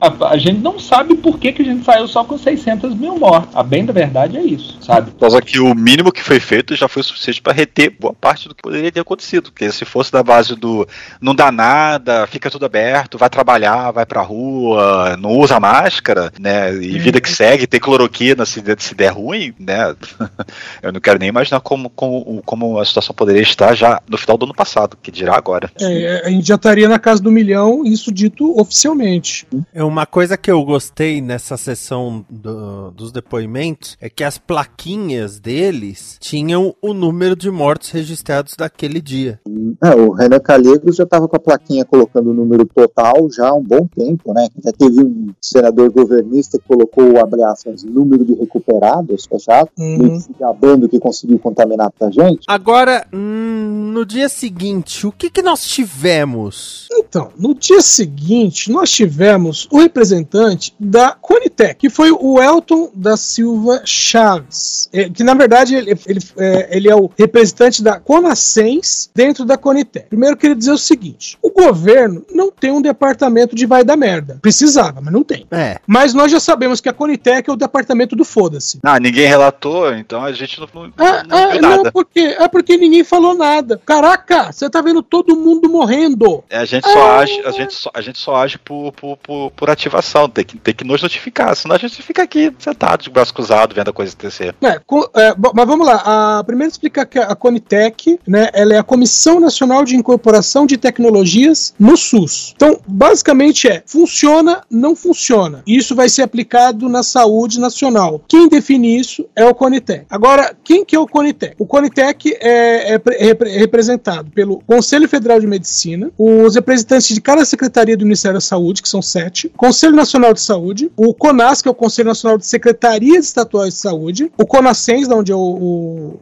a, a, gente não sabe por que, que a gente saiu só com 600 mil mortes. A bem da verdade é isso, sabe? Só que o mínimo que foi feito já foi suficiente para reter boa parte do que poderia ter acontecido. Porque se fosse da base do não dá nada, fica tudo aberto, vai trabalhar, vai pra rua, não usa máscara, né? E vida que segue, tem cloroquina se, se der ruim, né? <laughs> Eu não quero nem imaginar como, como, como a situação poderia estar já no final do ano passado, que dirá agora. É, a gente já estaria na casa do milhão, isso dito oficialmente. É uma coisa que eu gostei nessa sessão do, dos depoimentos é que as plaquinhas deles tinham o número de mortos registrados daquele dia. É, o Renan Calheiros já estava com a plaquinha colocando o número total já há um bom tempo, né? Já teve um senador governista que colocou o abraço número de recuperados, fechado, uhum. se gabando que conseguiu contaminar pra gente. Agora, hum, no dia seguinte, o que, que nós tivemos? Então, no dia seguinte, nós tivemos o representante da Conitec, que foi o Elton da Silva Chaves, é, que na verdade ele, ele, é, ele é o representante da Conascens dentro da Conitec. Primeiro, eu queria dizer o seguinte: o governo não tem um departamento de vai da merda. Precisava, mas não tem. É. Mas nós já sabemos que a Conitec é o departamento do foda-se. Ah, ninguém relatou, então a gente não, não, ah, não, ah, não porque, é porque ninguém falou nada. Caraca, você tá vendo todo mundo morrendo. É, a gente só age, a gente só, a gente só age por, por, por, por, ativação, tem que, tem que nos notificar, senão a gente fica aqui sentado, de braço cruzado, vendo a coisa acontecer. É, é, mas vamos lá, a, primeiro explicar que a Conitec, né, ela é a Comissão Nacional de Incorporação de Tecnologias no SUS. Então, basicamente é, funciona, não funciona. Isso vai ser aplicado na saúde nacional. Quem define isso é o Conitec. Agora, quem que é o Conitec? O Conitec é, é, é representado pelo Conselho Federal de Medicina, os representantes de cada secretaria do Ministério da Saúde, que são sete, Conselho Nacional de Saúde, o CONAS, que é o Conselho Nacional de Secretarias Estaduais de Saúde, o CONASENS, onde é o,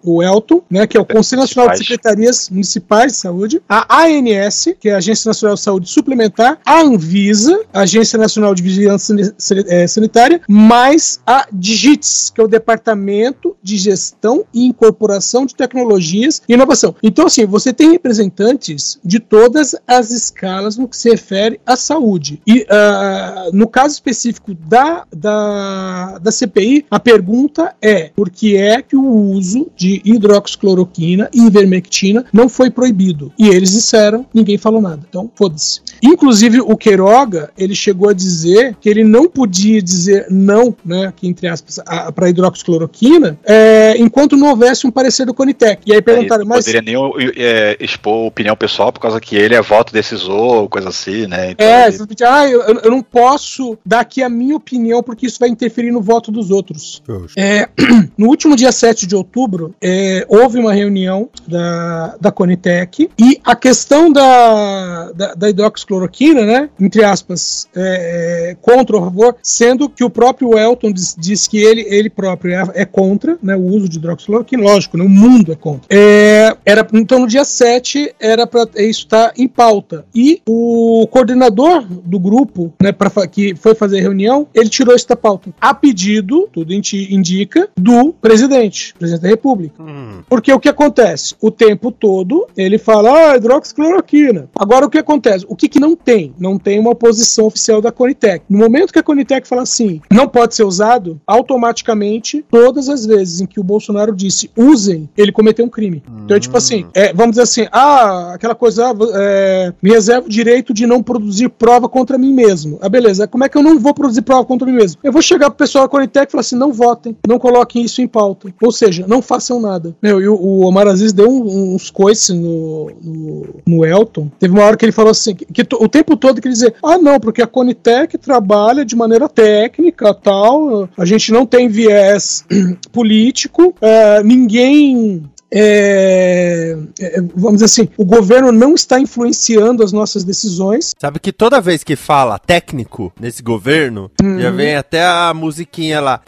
o, o Elton, né, que é o Conselho Nacional de Secretarias Municipais de Saúde, a ANS, que é a Agência Nacional de Saúde Suplementar, a Anvisa, a Agência Nacional de Vigilância eh, Sanitária, mais a DIGITS, que é o Departamento de Gestão e Incorporação de Tecnologias e Inovação. Então, assim, você tem representantes de todas as escalas no que se refere à saúde. E uh, no caso específico da, da, da CPI, a pergunta é por que é que o uso de hidroxicloroquina e ivermectina não foi proibido? E eles disseram, ninguém falou nada. Então, foda-se. Inclusive, o Queiroga, ele chegou a dizer que ele não podia dizer não, né, aqui entre aspas, para hidroxicloroquina, é, enquanto não houvesse um parecer do Conitec. E aí perguntaram, mas... Poderia nem é, expor opinião pessoal por causa que ele é voto decisor, coisa assim, né? Então, é, ele... ah, eu, eu não posso dar aqui a minha opinião porque isso vai interferir no voto dos outros. É, <clears throat> no último dia 7 de outubro, é, houve uma reunião da, da Conitec e a questão da, da, da hidroxicloroquina, né, entre aspas, é, é contra ou a favor, sendo que o próprio Elton diz, diz que ele, ele próprio é, é, contra né, o uso de hidroxicloroquina, lógico, né, o mundo é contra. É, era, então, no dia 7, era para isso estar tá em pauta. E o coordenador do grupo, né, pra, que foi fazer a reunião, ele tirou isso da pauta. A pedido, tudo indica, do presidente, presidente da República. Hum. Porque o que acontece? O tempo todo ele fala, ah, hidroxicloroquina. Agora o que acontece? O que, que não tem? Não tem uma posição oficial da Conitec. No momento que a Conitec fala assim, não pode ser usado, automaticamente, todas as vezes em que o Bolsonaro disse usem, ele cometeu um crime. Hum. Então é tipo assim, é, vamos dizer assim, ah, aquela coisa, é, me reservo o direito de não produzir prova contra mim mesmo. Ah, beleza, como é que eu não vou produzir prova contra mim mesmo? Eu vou chegar pro pessoal da Conitec e falar assim, não votem, não coloquem isso em pauta. Ou seja, não façam nada. Meu, e o, o Omar Aziz deu um, uns coices no, no, no, Elton. Teve uma hora que ele falou assim, que, que o tempo todo que ele ah não, porque a Conitec trabalha de maneira técnica tal, a gente não tem viés <clears throat> político, uh, ninguém é, é, vamos dizer assim, o governo não está influenciando as nossas decisões. Sabe que toda vez que fala técnico nesse governo, uhum. já vem até a musiquinha lá.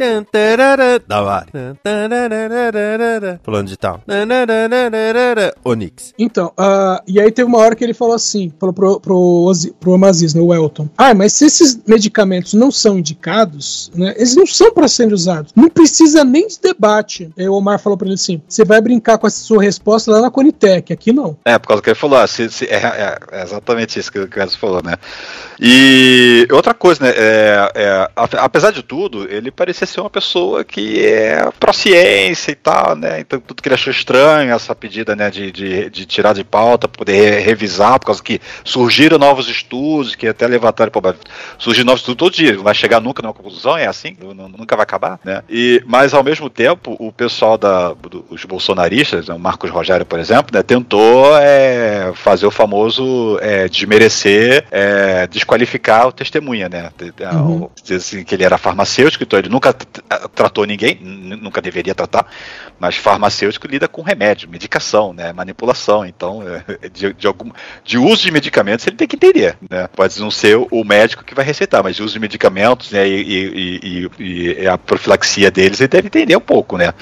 Da Vale. Falando de tal. Onix. Então, uh, e aí teve uma hora que ele falou assim, falou pro, pro, pro Amaziz, no Welton. Ah, mas se esses medicamentos não são indicados, né, eles não são para serem usados. Não precisa nem de debate. Aí o Omar falou para ele assim, você vai brincar com a sua resposta lá na Conitec, aqui não. É, por causa que ele falou, ah, se, se, é, é, é, exatamente isso que o Carlos falou, né? E outra coisa, né? É, é, apesar de tudo, ele parecia ser uma pessoa que é pró-ciência e tal, né? Então tudo que ele achou estranho, essa pedida né, de, de, de tirar de pauta, poder revisar, por causa que surgiram novos estudos, que até levantaram, pô, surgir novos estudos todo dia, não vai chegar nunca numa conclusão, é assim, nunca vai acabar, né? E, mas ao mesmo tempo, o pessoal da, do, os bolsonaristas jornalistas, o Marcos Rogério, por exemplo, né, tentou é, fazer o famoso é, desmerecer, é, desqualificar o testemunha, né? Uhum. Dizer assim, que ele era farmacêutico, então ele nunca tratou ninguém, nunca deveria tratar, mas farmacêutico lida com remédio, medicação, né? Manipulação. Então, é, de, de, algum, de uso de medicamentos ele tem que entender, né? Pode não ser o médico que vai receitar, mas de uso de medicamentos né, e, e, e, e a profilaxia deles ele deve entender um pouco, né?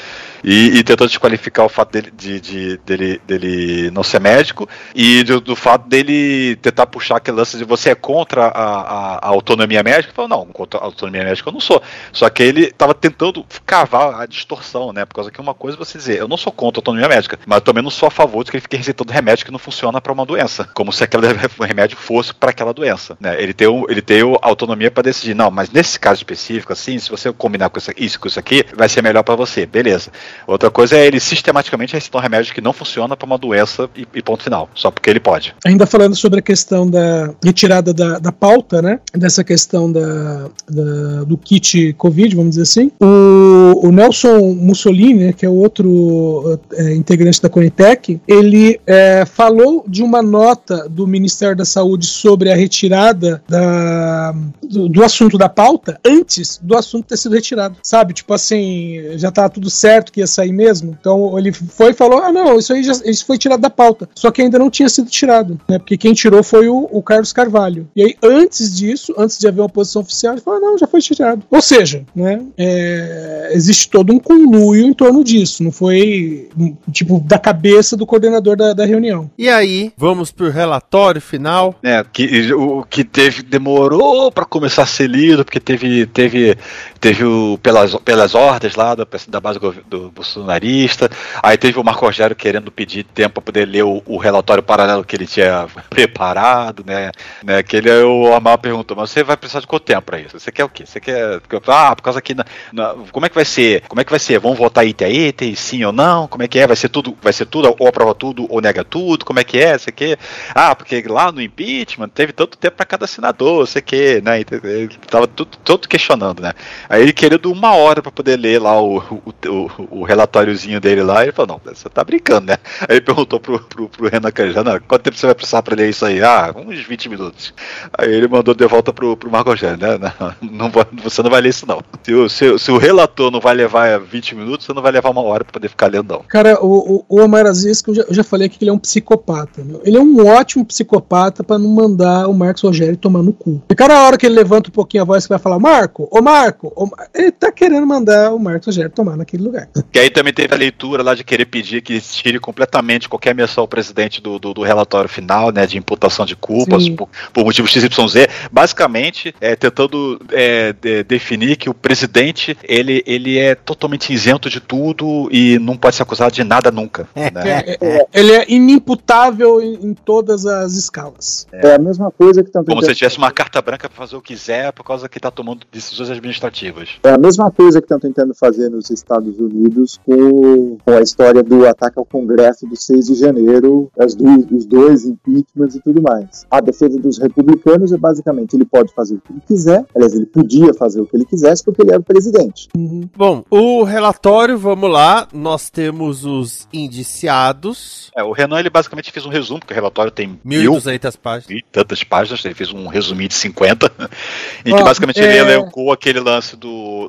E, e tentou desqualificar o fato dele, de, de, dele, dele não ser médico e do, do, fato dele tentar puxar aquele lance de você é contra a, a, a autonomia médica. Falou, não, contra a autonomia médica eu não sou. Só que ele estava tentando cavar a distorção, né? Por causa que uma coisa é você dizer, eu não sou contra a autonomia médica, mas também não sou a favor de que ele fique receitando remédio que não funciona para uma doença. Como se aquele <laughs> remédio fosse para aquela doença. Né? Ele tem, ele tem autonomia para decidir, não, mas nesse caso específico, assim, se você combinar com isso, isso com isso aqui, vai ser melhor para você, beleza. Outra coisa é ele sistematicamente recitar um remédio que não funciona para uma doença e, e, ponto final, só porque ele pode. Ainda falando sobre a questão da retirada da, da pauta, né? Dessa questão da, da, do kit Covid, vamos dizer assim. O, o Nelson Mussolini, né, que é outro é, integrante da Conitec, ele é, falou de uma nota do Ministério da Saúde sobre a retirada da, do, do assunto da pauta antes do assunto ter sido retirado. Sabe? Tipo assim, já tá tudo certo que ia sair mesmo. Então ele foi e falou: ah, não, isso aí já, isso foi tirado da pauta. Só que ainda não tinha sido tirado, né? Porque quem tirou foi o, o Carlos Carvalho. E aí, antes disso, antes de haver uma posição oficial, ele falou: ah, não, já foi tirado. Ou seja, né? É, existe todo um conluio em torno disso. Não foi tipo da cabeça do coordenador da, da reunião. E aí, vamos pro relatório final. É, que, o que teve demorou para começar a ser lido, porque teve teve teve o pelas, pelas ordens lá da, da base do, do bolsonarista, aí teve o Marco Rogério querendo pedir tempo para poder ler o, o, relatório paralelo que ele tinha <laughs> preparado, né? né que ele o Amal perguntou, mas você vai precisar de quanto tempo para isso? Você quer o quê? Você quer ah, por causa que na, na, como é que vai ser? Como é que vai ser? Vamos votar item a item, sim ou não? Como é que é? Vai ser tudo, vai ser tudo ou aprova tudo ou nega tudo? Como é que é? Você quer? Ah, porque lá no impeachment teve tanto tempo para cada senador, você quer, né? Ele tava tudo, todo questionando, né? Aí ele querendo uma hora para poder ler lá o, o, o, o, relatóriozinho dele lá, ele falou, não, você tá brincando, né? Aí ele perguntou pro, pro, pro Renan Canjana, quanto tempo você vai precisar para ler isso aí? Ah, uns 20 minutos. Aí ele mandou de volta pro, pro Marco Rogério, né? Não, não, você não vai ler isso não. Se o, se, se, o relator não vai levar 20 minutos, você não vai levar uma hora para poder ficar lendo não. Cara, o, o, Omar Aziz, que eu já, eu já falei aqui que ele é um psicopata, meu. Ele é um ótimo psicopata para não mandar o Marcos Rogério tomar no cu. E cada hora que ele levanta um pouquinho a voz que vai falar, Marco, ô Marco, ô, ele tá querendo mandar o Marcos Rogério tomar naquele lugar. <laughs> E aí também teve a leitura lá de querer pedir que tire completamente qualquer menção ao presidente do, do, do relatório final, né, de imputação de culpas por, por motivos XYZ, basicamente é, tentando é, de, definir que o presidente ele, ele é totalmente isento de tudo e não pode ser acusado de nada nunca. É, né? É, é, ele é inimputável em, em, todas as escalas. É, a mesma coisa que estão Como se tivesse uma carta branca para fazer o que quiser por causa que está tomando decisões administrativas. É a mesma coisa que estão tentando fazer nos Estados Unidos com, com a história do ataque ao Congresso do 6 de janeiro, as do, os dois impeachments e tudo mais. A defesa dos republicanos é basicamente ele pode fazer o que ele quiser, aliás, ele podia fazer o que ele quisesse porque ele era o presidente. Uhum. Bom, o relatório, vamos lá, nós temos os indiciados. É, o Renan ele basicamente fez um resumo, porque o relatório tem 1.200 páginas. E tantas páginas, ele fez um resuminho de 50, <laughs> em que basicamente é... ele elencou aquele lance do,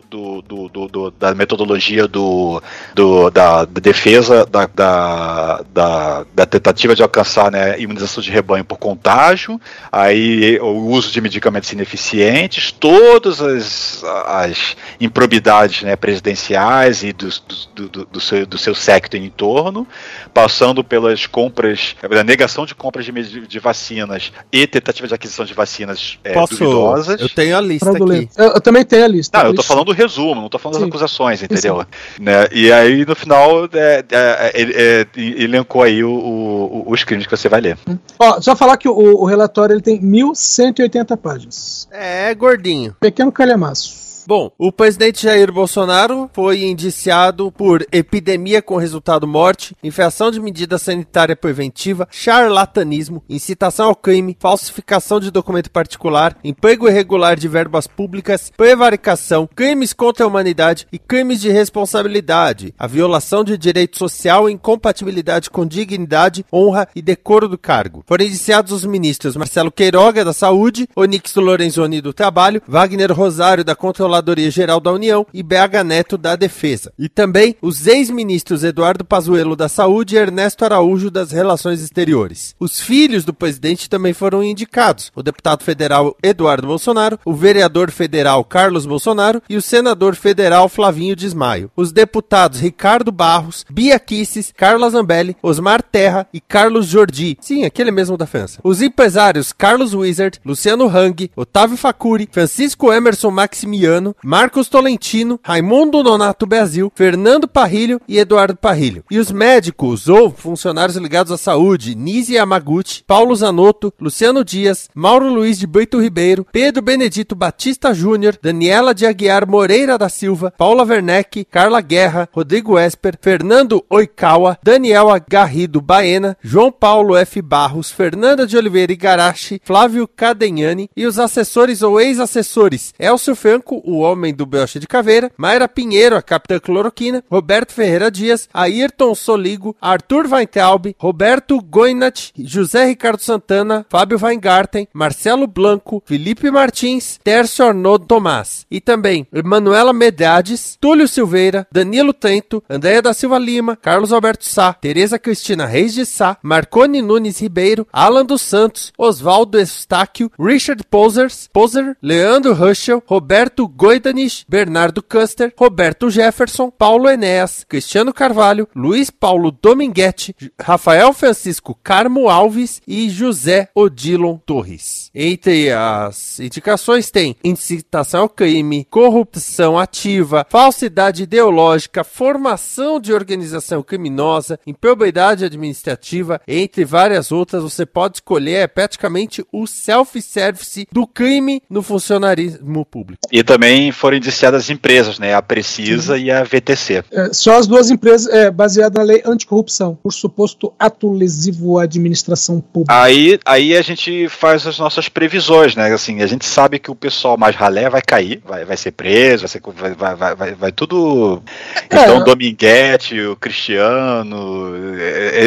do, do, do, da metodologia do, do da, da defesa da, da, da, da, tentativa de alcançar né, imunização de rebanho por contágio, aí o uso de medicamentos ineficientes, todas as, as improbidades né, presidenciais e do, do, do, do, seu, do seu secto em torno, passando pelas compras, a negação de compras de, de vacinas e tentativa de aquisição de vacinas é, Posso, duvidosas. Eu tenho a lista aqui. Eu, eu, também tenho a lista. Não, eu tô falando do resumo, não tô falando Sim. das acusações, entendeu? Né? E aí, no final, é, é, ele é, elencou aí o, o, os crimes que você vai ler. Ó, só falar que o, o relatório ele tem 1180 páginas. É, gordinho. Pequeno calhamaço. Bom, o presidente Jair Bolsonaro foi indiciado por epidemia com resultado morte, infração de medida sanitária preventiva, charlatanismo, incitação ao crime, falsificação de documento particular, emprego irregular de verbas públicas, prevaricação, crimes contra a humanidade e crimes de responsabilidade, a violação de direito social e incompatibilidade com dignidade, honra e decoro do cargo. Foram indiciados os ministros Marcelo Queiroga, da Saúde, Onix Lorenzoni, do Trabalho, Wagner Rosário, da Controladoria Controladoria Geral da União e BH Neto da Defesa. E também os ex-ministros Eduardo Pazuello da Saúde e Ernesto Araújo das Relações Exteriores. Os filhos do presidente também foram indicados: o deputado federal Eduardo Bolsonaro, o vereador federal Carlos Bolsonaro e o senador federal Flavinho Desmaio. Os deputados Ricardo Barros, Bia Kisses, Carla Zambelli, Osmar Terra e Carlos Jordi. Sim, aquele mesmo da França. Os empresários Carlos Wizard, Luciano Hang, Otávio Facuri, Francisco Emerson Maximiano Marcos Tolentino, Raimundo Nonato Brasil, Fernando Parrilho e Eduardo Parrilho. E os médicos ou funcionários ligados à saúde, Nise Yamaguchi, Paulo Zanotto, Luciano Dias, Mauro Luiz de Brito Ribeiro, Pedro Benedito Batista Júnior, Daniela de Aguiar Moreira da Silva, Paula Werneck, Carla Guerra, Rodrigo Esper, Fernando Oikawa, Daniel Garrido Baena, João Paulo F. Barros, Fernanda de Oliveira Igarashi, Flávio Cadenhani e os assessores ou ex-assessores Elcio Franco, o homem do Belche de Caveira, Mayra Pinheiro, a Capitã Cloroquina, Roberto Ferreira Dias, Ayrton Soligo, Arthur Weintraub, Roberto Goinat, José Ricardo Santana, Fábio Weingarten, Marcelo Blanco, Felipe Martins, Tércio Arnaud Tomás. E também Emanuela Medades, Túlio Silveira, Danilo Tento, Andréia da Silva Lima, Carlos Alberto Sá, Tereza Cristina Reis de Sá, Marcone Nunes Ribeiro, Alan dos Santos, Oswaldo Estáquio, Richard Posers, Poser, Leandro Ruschel, Roberto Goidanich, Bernardo Custer, Roberto Jefferson, Paulo Enéas, Cristiano Carvalho, Luiz Paulo Dominguete, Rafael Francisco Carmo Alves e José Odilon Torres. Entre as indicações tem incitação ao crime, corrupção ativa, falsidade ideológica, formação de organização criminosa, improbidade administrativa, entre várias outras. Você pode escolher é praticamente o self-service do crime no funcionarismo público. E também foram indiciadas empresas, né? A Precisa e a VTC. É, só as duas empresas é, baseadas na lei anticorrupção, por suposto ato lesivo à administração pública. Aí, aí a gente faz as nossas previsões, né? Assim, a gente sabe que o pessoal mais ralé vai cair, vai, vai ser preso, vai, ser, vai, vai, vai, vai, tudo. Então, o Dominguete, o Cristiano,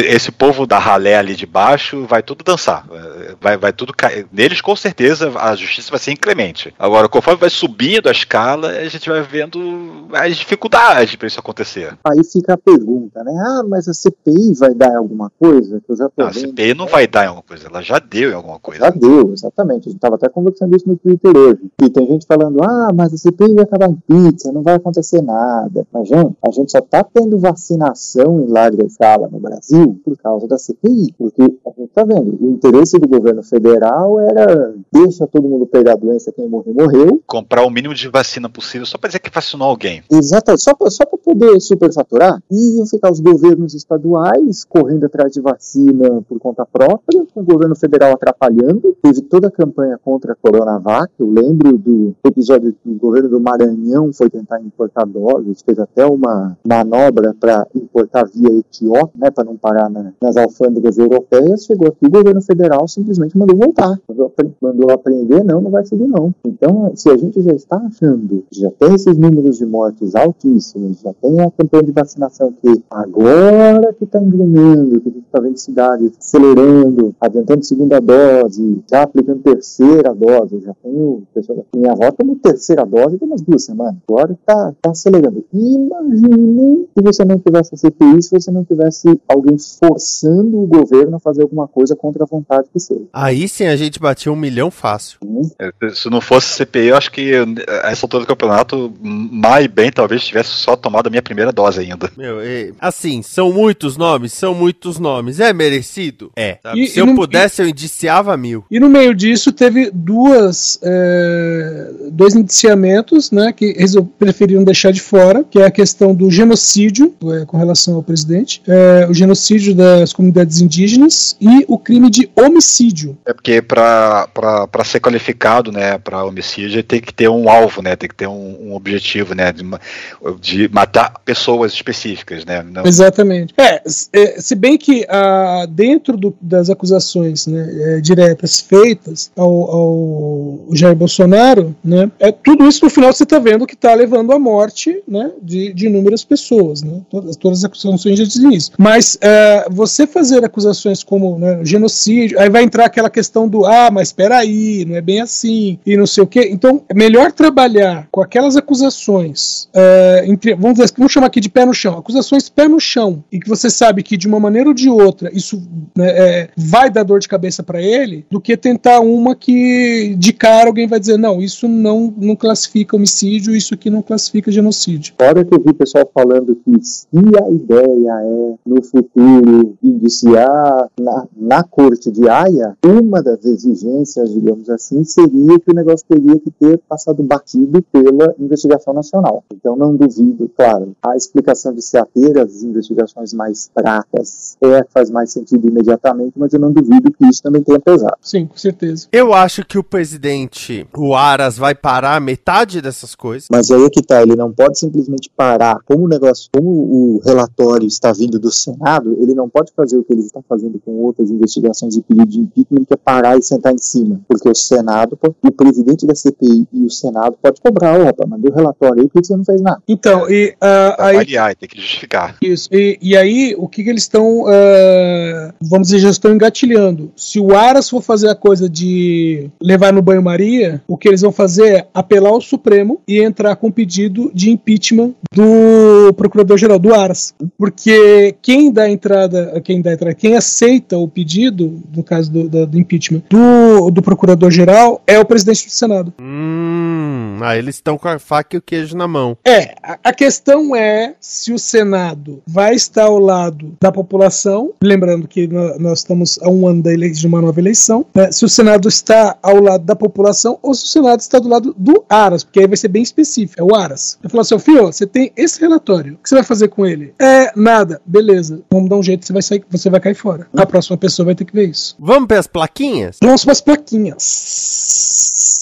esse povo da ralé ali de baixo, vai tudo dançar. Vai, vai tudo cair. Neles, com certeza, a justiça vai ser inclemente. Agora, conforme vai subindo a escala, a gente vai vendo as dificuldades para isso acontecer. Aí fica a pergunta, né? Ah, mas a CPI vai dar em alguma coisa? Que eu já tô não, a CPI não vai dar em alguma coisa, ela já deu em alguma coisa. Já deu, exatamente. A gente estava até conversando isso no Twitter hoje. E tem gente falando, ah, mas a CPI vai acabar em pizza, não vai acontecer nada. Mas, gente, a gente só está tendo vacinação em larga escala no Brasil por causa da CPI. Porque a gente está vendo, o interesse do governo federal era deixa todo mundo pegar a doença, quem morrer, morreu. Comprar o mínimo de vacina possível só para dizer que vacinou alguém. Exato, só para poder superfaturar. E ficar os governos estaduais correndo atrás de vacina por conta própria, com o governo federal atrapalhando. Teve toda a campanha contra a Coronavac. Eu lembro do episódio que o governo do Maranhão foi tentar importar doses, fez até uma manobra para importar via Etiópia, né, para não parar na, nas alfândegas europeias. Chegou aqui, o governo federal simplesmente mandou voltar. Mandou aprender, não, não vai seguir não. Então, se a gente já está achando, já tem esses números de mortes altíssimos, já tem a campanha de vacinação que agora que está engrenando, que a gente está vendo cidades acelerando, adiantando segunda dose, já aplicando terceira dose, já tem o pessoal minha avó tomou terceira dose tem umas duas semanas, agora está tá acelerando. Imagine se você não tivesse a CPI, se você não tivesse alguém forçando o governo a fazer alguma coisa contra a vontade que seja. Aí sim a gente batia um milhão fácil. Hum. Se não fosse CPI, eu acho que a essa altura do campeonato, mal e bem, talvez tivesse só tomado a minha primeira dose ainda. Meu, e, assim, são muitos nomes, são muitos nomes. É merecido? É. E, Se e eu no- pudesse, eu indiciava mil. E no meio disso teve duas, é, dois indiciamentos, né, que resol- preferiram deixar de fora, que é a questão do genocídio é, com relação ao presidente, é, o genocídio das comunidades indígenas e o crime de homicídio. É porque pra ser qualificado, né, pra homicídio, tem que ter um alvo, né, tem que ter um, um objetivo, né, de, de matar pessoas específicas, né. Não, Exatamente. É, é, se bem que ah, dentro do- das acusações né, é, diretas feitas ao, ao Jair Bolsonaro, né, é, tudo isso no final você está vendo que está levando à morte né, de, de inúmeras pessoas. Né, todas, todas as acusações já dizem isso. Mas é, você fazer acusações como né, genocídio, aí vai entrar aquela questão do ah, mas espera aí, não é bem assim, e não sei o quê. Então, é melhor trabalhar com aquelas acusações, é, entre- vamos, dizer, vamos chamar aqui de pé no chão, acusações pé no chão, e que você sabe que de uma maneira ou de outra isso né, é, vai dar dor de cabeça para ele, do que tentar uma que de cara alguém vai dizer, não, isso não, não classifica homicídio, isso aqui não classifica genocídio. Fora que eu vi pessoal falando que se a ideia é, no futuro, indiciar na, na corte de Haia, uma das exigências, digamos assim, seria que o negócio teria que ter passado pela investigação nacional. Então não duvido, claro, a explicação de se ater às investigações mais fracas é faz mais sentido imediatamente, mas eu não duvido que isso também tenha pesado. Sim, com certeza. Eu acho que o presidente, o Aras, vai parar metade dessas coisas. Mas aí é que tá, ele não pode simplesmente parar. Como o negócio, como o relatório está vindo do Senado, ele não pode fazer o que ele está fazendo com outras investigações de pedido de impeachment, que é parar e sentar em cima. Porque o Senado, o presidente da CPI e o Senado pode cobrar, opa, mandei o relatório aí, por que você não fez nada? Então, e uh, aí. Avaliar, tem que justificar. Isso. E, e aí, o que, que eles estão. Uh, vamos dizer, já estão engatilhando. Se o Aras for fazer a coisa de levar no banho-maria, o que eles vão fazer é apelar ao Supremo e entrar com pedido de impeachment do Procurador-Geral, do Aras. Porque quem dá entrada, quem dá entrada, quem aceita o pedido, no caso do, do, do impeachment, do, do Procurador-Geral é o presidente do Senado. Hum, ah, eles estão com a faca e o queijo na mão. É, a, a questão é se o Senado vai estar ao lado da população, lembrando que nós estamos a um ano da eleição, de uma nova eleição, né, se o Senado está ao lado da população ou se o Senado está do lado do Aras, porque aí vai ser bem específico, é o Aras. Eu falo assim, filho, você tem esse relatório, o que você vai fazer com ele? É, nada, beleza, vamos dar um jeito, você vai sair, você vai cair fora. A próxima pessoa vai ter que ver isso. Vamos para as plaquinhas? Vamos para as plaquinhas.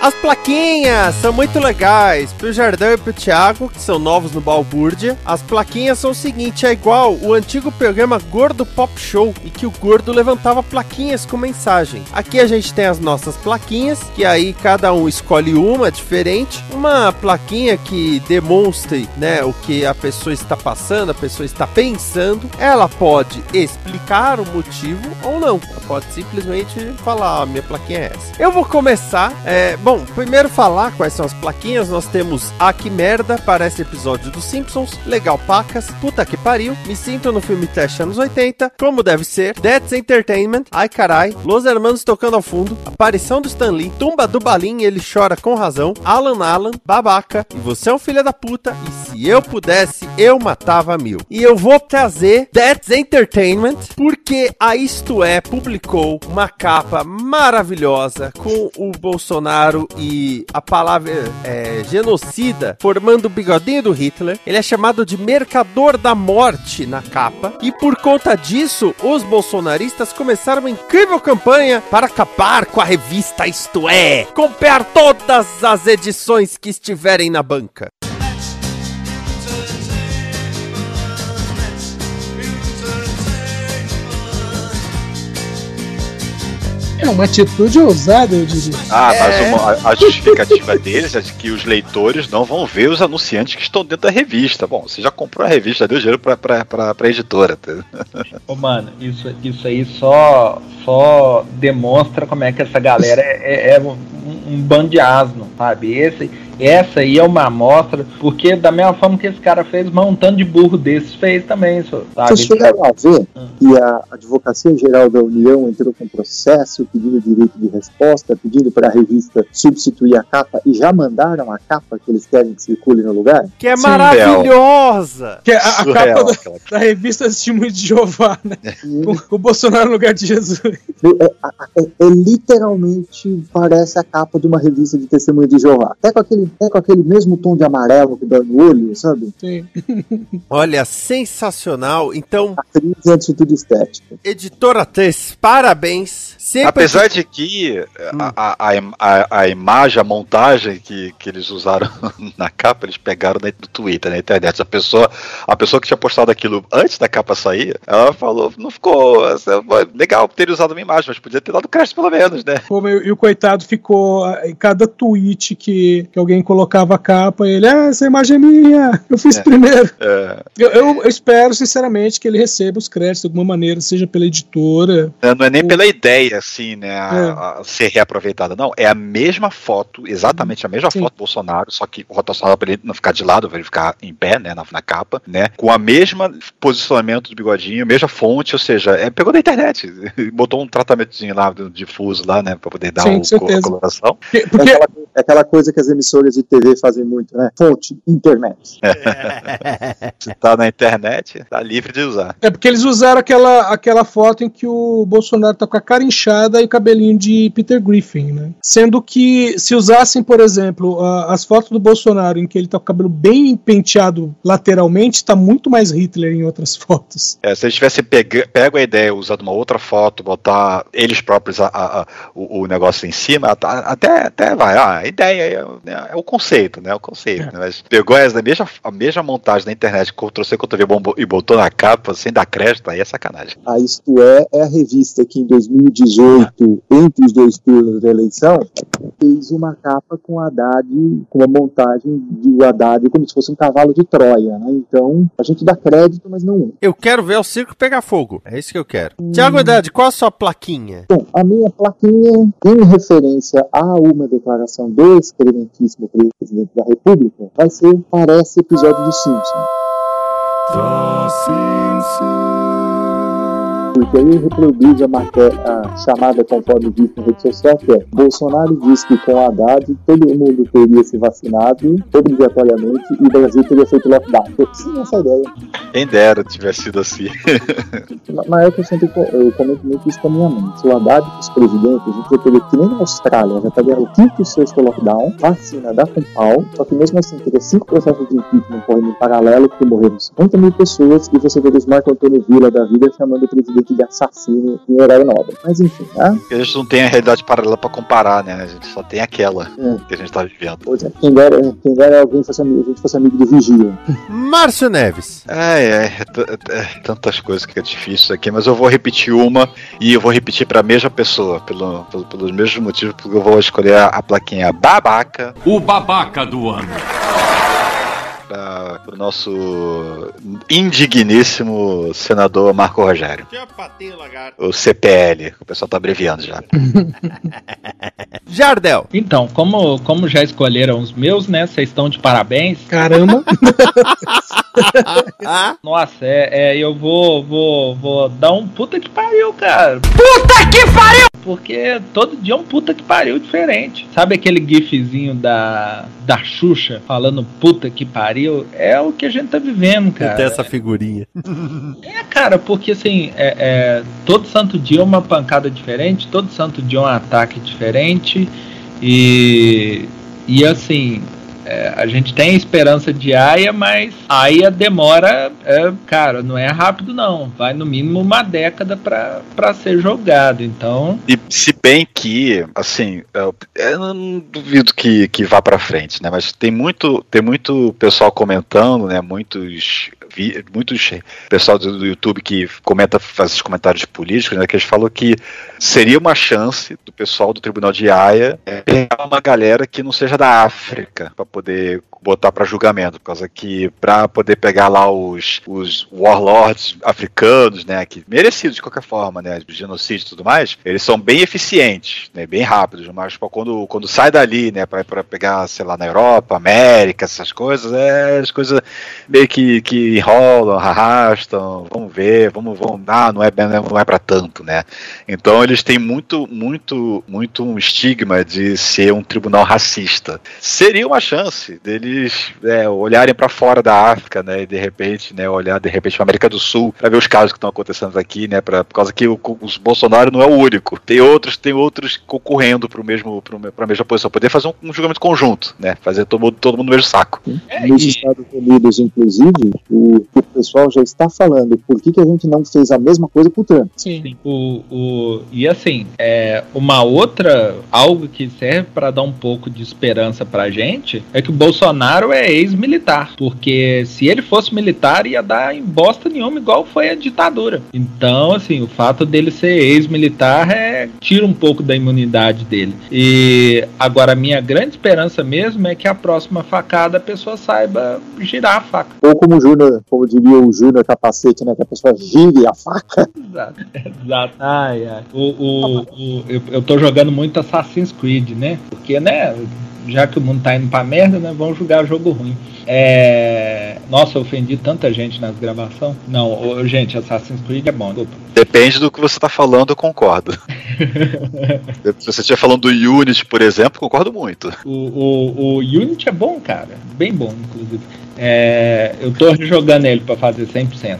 As plaquinhas são muito legais. Pro Jardão e pro Thiago, que são novos no Balbúrdia, as plaquinhas são o seguinte: é igual o antigo programa Gordo Pop Show, e que o gordo levantava plaquinhas com mensagem. Aqui a gente tem as nossas plaquinhas, que aí cada um escolhe uma diferente. Uma plaquinha que demonstre né, o que a pessoa está passando, a pessoa está pensando. Ela pode explicar o motivo ou não. Ela pode simplesmente falar: ah, minha plaquinha é essa. Eu vou começar. É, Bom, primeiro falar quais são as plaquinhas. Nós temos Ah Que Merda, parece episódio dos Simpsons, Legal Pacas, Puta Que Pariu, Me Sinto no filme Teste anos 80, Como Deve Ser, That's Entertainment, Ai Carai, Los Hermanos Tocando ao Fundo, Aparição do Stan Lee, Tumba do Balim, Ele Chora Com Razão, Alan Alan, Babaca, E Você é um Filho da Puta, E Se Eu Pudesse, Eu Matava Mil. E eu vou trazer That's Entertainment, porque a Isto É publicou uma capa maravilhosa com o Bolsonaro e a palavra é, genocida formando o bigodinho do Hitler. Ele é chamado de Mercador da Morte na capa. E por conta disso, os bolsonaristas começaram uma incrível campanha para acabar com a revista Isto É. Comprar todas as edições que estiverem na banca. É uma atitude ousada, eu diria. Ah, mas é. uma, a justificativa <laughs> deles é de que os leitores não vão ver os anunciantes que estão dentro da revista. Bom, você já comprou a revista, deu dinheiro pra, pra, pra, pra editora. Tá? Ô, mano, isso, isso aí só, só demonstra como é que essa galera é, é, é um, um bando de asno, sabe? Esse essa aí é uma amostra, porque da mesma forma que esse cara fez, montando de burro desses fez também, sabe? Vocês chegaram a ver hum. que a Advocacia Geral da União entrou com processo pedindo direito de resposta, pedindo para a revista substituir a capa e já mandaram a capa que eles querem que circule no lugar? Que é Sim, maravilhosa! Que é a, a capa da, da, revista Testemunho de Jeová, né? Com, com, o Bolsonaro no lugar de Jesus. É, é, é, é, literalmente parece a capa de uma revista de Testemunho de Jeová. Até com aquele é com aquele mesmo tom de amarelo que dá no olho, sabe? Sim. <laughs> Olha, sensacional. Então. Atriz e atitude estética. Editora Tess, parabéns. Sempre Apesar de que hum. a, a, a, a, imagem, a montagem que, que eles usaram <laughs> na capa, eles pegaram do Twitter, na internet. A pessoa, a pessoa que tinha postado aquilo antes da capa sair, ela falou, não ficou assim, legal ter usado uma imagem, mas podia ter dado crédito pelo menos, né? Como, e o coitado ficou em cada tweet que, que alguém colocava a capa, ele, ah, essa imagem é minha, eu fiz é. primeiro. É. Eu, eu, eu, espero, sinceramente, que ele receba os créditos de alguma maneira, seja pela editora. É, não é nem ou... pela ideia, assim, né, a, é. a ser reaproveitada, não. É a mesma foto, exatamente a mesma Sim. foto do Bolsonaro, só que rotacionada para ele não ficar de lado, para ele ficar em pé, né, na, na capa, né, com a mesma posicionamento do bigodinho, mesma fonte, ou seja, é, pegou da internet, <laughs> botou um tratamentozinho lá difuso lá, né, para poder dar Sim, o, a coloração. Porque, porque... É, aquela, é aquela coisa que as emissoras de TV fazem muito, né? Fonte, internet. <laughs> Se tá na internet, tá livre de usar. É porque eles usaram aquela, aquela foto em que o Bolsonaro tá com a cara inchada e o cabelinho de Peter Griffin, né? Sendo que se usassem, por exemplo, as fotos do Bolsonaro em que ele tá com o cabelo bem penteado lateralmente, tá muito mais Hitler em outras fotos. É, se eles tivessem pego a ideia, usado uma outra foto, botar eles próprios a, a, a, o, o, negócio em cima, tá, até, até vai. Ah, a ideia é, é o conceito, né? O conceito. Né? Mas pegou essa mesma, a mesma montagem na internet, Ctrl-C, Ctrl-V e botou na capa sem dar crédito, aí é sacanagem. A Isto É é a revista que em 2018, entre os dois turnos da eleição, fez uma capa com Haddad, com uma montagem de Haddad como se fosse um cavalo de Troia, né? Então, a gente dá crédito, mas não. Eu quero ver o circo pegar fogo. É isso que eu quero. Hum. Tiago Haddad, qual a sua plaquinha? Bom, a minha plaquinha, em referência a uma declaração do excelentíssimo presidente da República, vai ser, parece, episódio de Simpson. The Simpsons porque aí reproduz a, matéria, a chamada conforme dito na rede social, que é Bolsonaro diz que com Haddad todo mundo teria se vacinado obrigatoriamente e o Brasil teria feito lockdown. Eu sim essa ideia. Quem dera tivesse sido assim. <laughs> Na época eu sempre eu comento muito isso com a minha mãe. Se o Haddad fosse presidente, a gente teria que nem na Austrália, já estaria o quinto e sexto lockdown, vacina dá com pau, só que mesmo assim teria cinco processos de impeachment correndo em paralelo, porque morreram 50 mil pessoas e você veria os Marco Antônio Villa da vida chamando o presidente de assassino em horário nobre. Mas enfim, né? A gente não tem a realidade paralela pra comparar, né? A gente só tem aquela é. que a gente tá vivendo. Pois é, quem dera, quem dera alguém fosse amigo, a gente fosse amigo do Vigia. Márcio Neves. É, é, é, é, tantas coisas que é difícil aqui, mas eu vou repetir uma e eu vou repetir pra mesma pessoa, pelo, pelo pelos mesmos motivos, porque eu vou escolher a, a plaquinha babaca. O babaca do ano para o nosso indigníssimo senador Marco Rogério. O CPL, o pessoal tá abreviando já. <laughs> Jardel. Então, como, como já escolheram os meus, né? Vocês estão de parabéns. Caramba! <laughs> Nossa, é, é, eu vou, vou, vou dar um puta que pariu, cara. Puta que pariu! Porque todo dia é um puta que pariu diferente. Sabe aquele gifzinho da, da Xuxa falando puta que pariu? É o que a gente tá vivendo, cara. Tem essa figurinha. É, cara, porque assim, é, é, todo santo dia é uma pancada diferente, todo santo dia é um ataque diferente. E, e assim, é, a gente tem esperança de AIA, mas a AIA demora, é, cara, não é rápido não. Vai no mínimo uma década para ser jogado. Então. E se bem que, assim, eu, eu não duvido que, que vá para frente, né? Mas tem muito, tem muito pessoal comentando, né? Muitos vi, muitos pessoal do, do, YouTube que comenta, faz esses comentários políticos, né, que eles falam que seria uma chance do pessoal do Tribunal de Haia é, pegar uma galera que não seja da África para poder botar para julgamento, por causa que para poder pegar lá os, os warlords africanos, né, que merecidos de qualquer forma, né, genocídio e tudo mais, eles são bem eficientes, né, bem rápidos, mas quando, quando sai dali, né, para pegar, sei lá, na Europa, América, essas coisas, é, as coisas meio que, que enrolam, arrastam, vamos ver, vamos, vamos, ah, não é, não é para tanto, né, então eles têm muito, muito, muito um estigma de ser um tribunal racista. Seria uma chance dele eles é, olharem para fora da África, né, e de repente, né, olhar de repente para América do Sul para ver os casos que estão acontecendo aqui, né, pra, por causa que o, o Bolsonaro não é o único, tem outros, tem outros concorrendo para o mesmo, para a mesma posição, poder fazer um, um, julgamento conjunto, né, fazer todo mundo, todo mundo no mesmo saco. É, Nos e... Estados Unidos, inclusive, o, o pessoal já está falando por que, que a gente não fez a mesma coisa com o Trump. Sim. O, o, e assim, é, uma outra, algo que serve para dar um pouco de esperança para gente é que o Bolsonaro Bolsonaro é ex-militar, porque se ele fosse militar ia dar em bosta nenhuma, igual foi a ditadura. Então, assim, o fato dele ser ex-militar é tira um pouco da imunidade dele. E agora a minha grande esperança mesmo é que a próxima facada a pessoa saiba girar a faca. Ou como o Júnior, como diria o Júnior capacete, né, que a pessoa gire a faca. <laughs> Exato, exato. Ai, ai. O, o, o, eu, eu tô jogando muito Assassin's Creed, né? Porque, né, já que o mundo tá indo pra merda, né? Vamos jogar jogo ruim. É... Nossa, eu ofendi tanta gente nas gravações. Não, gente, Assassin's Creed é bom. Desculpa. Depende do que você tá falando, eu concordo. <laughs> Se você estiver falando do Unity, por exemplo, concordo muito. O, o, o Unity é bom, cara. Bem bom, inclusive. É... Eu tô jogando ele para fazer 100%.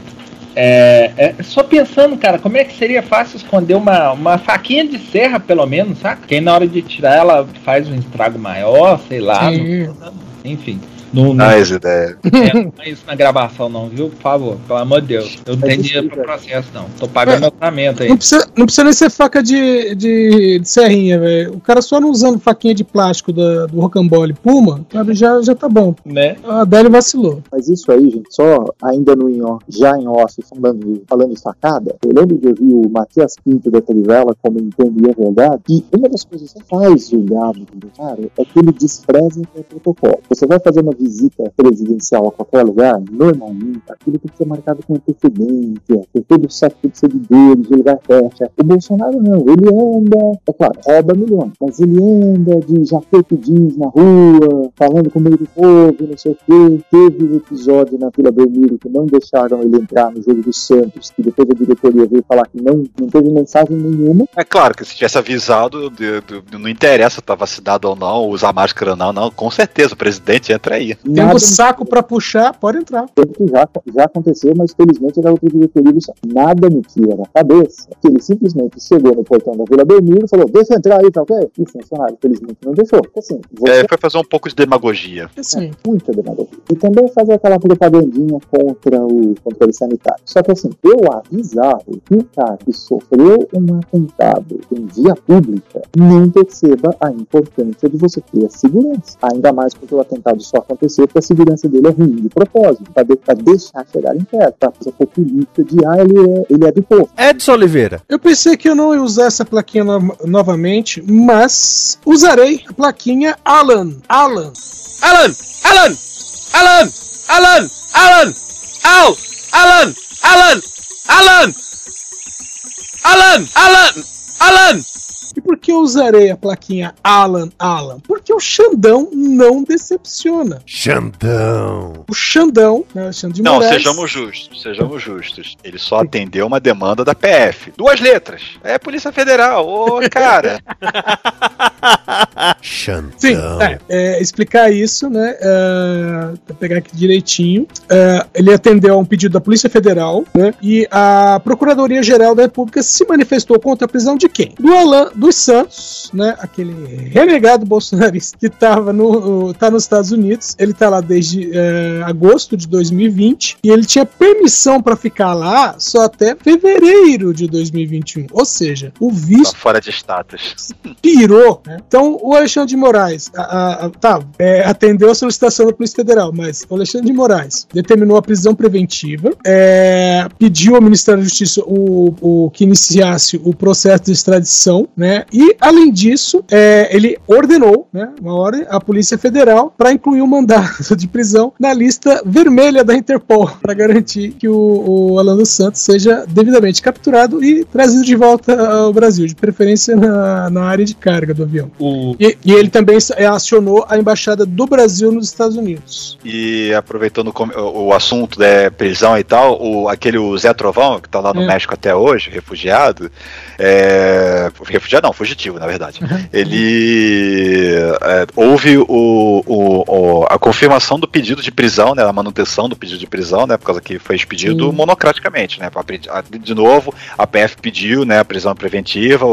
É, é, só pensando, cara, como é que seria fácil esconder uma, uma faquinha de serra, pelo menos, saca? Quem na hora de tirar ela faz um estrago maior, sei lá. Não, enfim. Não, Dá as ideias. É, não é <laughs> isso na gravação, não, viu? Por favor, pelo amor de Deus. Eu não tenho dinheiro pra processo, não. Tô pagando meu tratamento aí. Não precisa, não precisa nem ser faca de, de, de serrinha, velho. O cara só não usando faquinha de plástico da, do Rocambole Puma, sabe, já, já tá bom. Né? A Adélio vacilou. Mas isso aí, gente, só ainda no em off, já em off, falando de, falando de facada, eu lembro de ouvir o Matias Pinto da Trivela comentando, e é verdade, que uma das coisas que faz o gado do cara é que ele despreza o protocolo. Você vai fazer uma visita presidencial a qualquer lugar, normalmente, aquilo tem que ser marcado com antecedência, tem todo o século de seguidores, ele vai fecha. O Bolsonaro não, ele anda, é claro, rouba milhões, mas ele anda de jaqueta jeans na rua, falando com o meio do povo, não sei o quê. Teve um episódio na Vila Belmiro que não deixaram ele entrar no jogo do Santos, que depois a diretoria veio falar que não, não teve mensagem nenhuma. É claro que se tivesse avisado, não interessa tá vacinado ou não, usar máscara ou não, não, com certeza, o presidente entra aí. Tem um saco pra puxar, pode entrar. Tanto já, já aconteceu, mas felizmente era outra diretoria do. Nada me tira na cabeça que ele simplesmente chegou no portão da Vila Belmiro e falou: Deixa eu entrar aí, tá ok? E o funcionário, felizmente, não deixou. Assim, você É, foi fazer um pouco de demagogia. Assim, muita demagogia. E também fazer aquela propagandinha contra o controle sanitário. Só que assim, eu avisava que o cara que sofreu um atentado em via pública não perceba a importância de você ter a segurança. Ainda mais porque o atentado só aconteceu porque a segurança dele é ruim de propósito, para deixar chegar em perto, pra fazer populista de ah, ele é, ele é do povo. Edson Oliveira. Eu pensei que eu não ia usar essa plaquinha no- novamente, mas usarei a plaquinha Alan. Alan. Alan! Alan! Alan! Alan! Alan! Al! Alan! Alan! Alan! Alan! Alan! Alan! E por que eu usarei a plaquinha Alan Alan? Porque o Xandão não decepciona. Xandão. O Xandão, né, Alexandre de Não, Moraes, sejamos justos, sejamos justos. Ele só atendeu uma demanda da PF. Duas letras. É Polícia Federal. Ô, cara. <laughs> Xandão. Sim, é, é, explicar isso, né? Pra pegar aqui direitinho. É, ele atendeu a um pedido da Polícia Federal, né? E a Procuradoria-Geral da República se manifestou contra a prisão de quem? Do Alan dos Santos, né? Aquele renegado bolsonarista que tava no, tá nos Estados Unidos. Ele tá lá desde é, agosto de 2020 e ele tinha permissão para ficar lá só até fevereiro de 2021. Ou seja, o visto Tá fora de status. <laughs> pirou. Né? Então, o Alexandre de Moraes a- a- tá, é, atendeu a solicitação da Polícia Federal, mas o Alexandre de Moraes determinou a prisão preventiva, é, pediu ao Ministério da Justiça o, o- que iniciasse o processo de extradição, né? E, além disso, é, ele ordenou, né, uma hora, a Polícia Federal para incluir o mandato de prisão na lista vermelha da Interpol, <laughs> para garantir que o, o Alan dos Santos seja devidamente capturado e trazido de volta ao Brasil, de preferência na, na área de carga do avião. O, E, e ele também é, acionou a embaixada do Brasil nos Estados Unidos. E aproveitando o assunto da prisão e tal, o, aquele o Zé Trovão, que tá lá no É. México até hoje, refugiado, é, refugiado não, fugitivo, na verdade. Ele é, houve o, o- a confirmação do pedido de prisão, né, a manutenção do pedido de prisão, né, por causa que foi expedido Sim. monocraticamente, né, pra de novo a PF pediu, né, a prisão preventiva,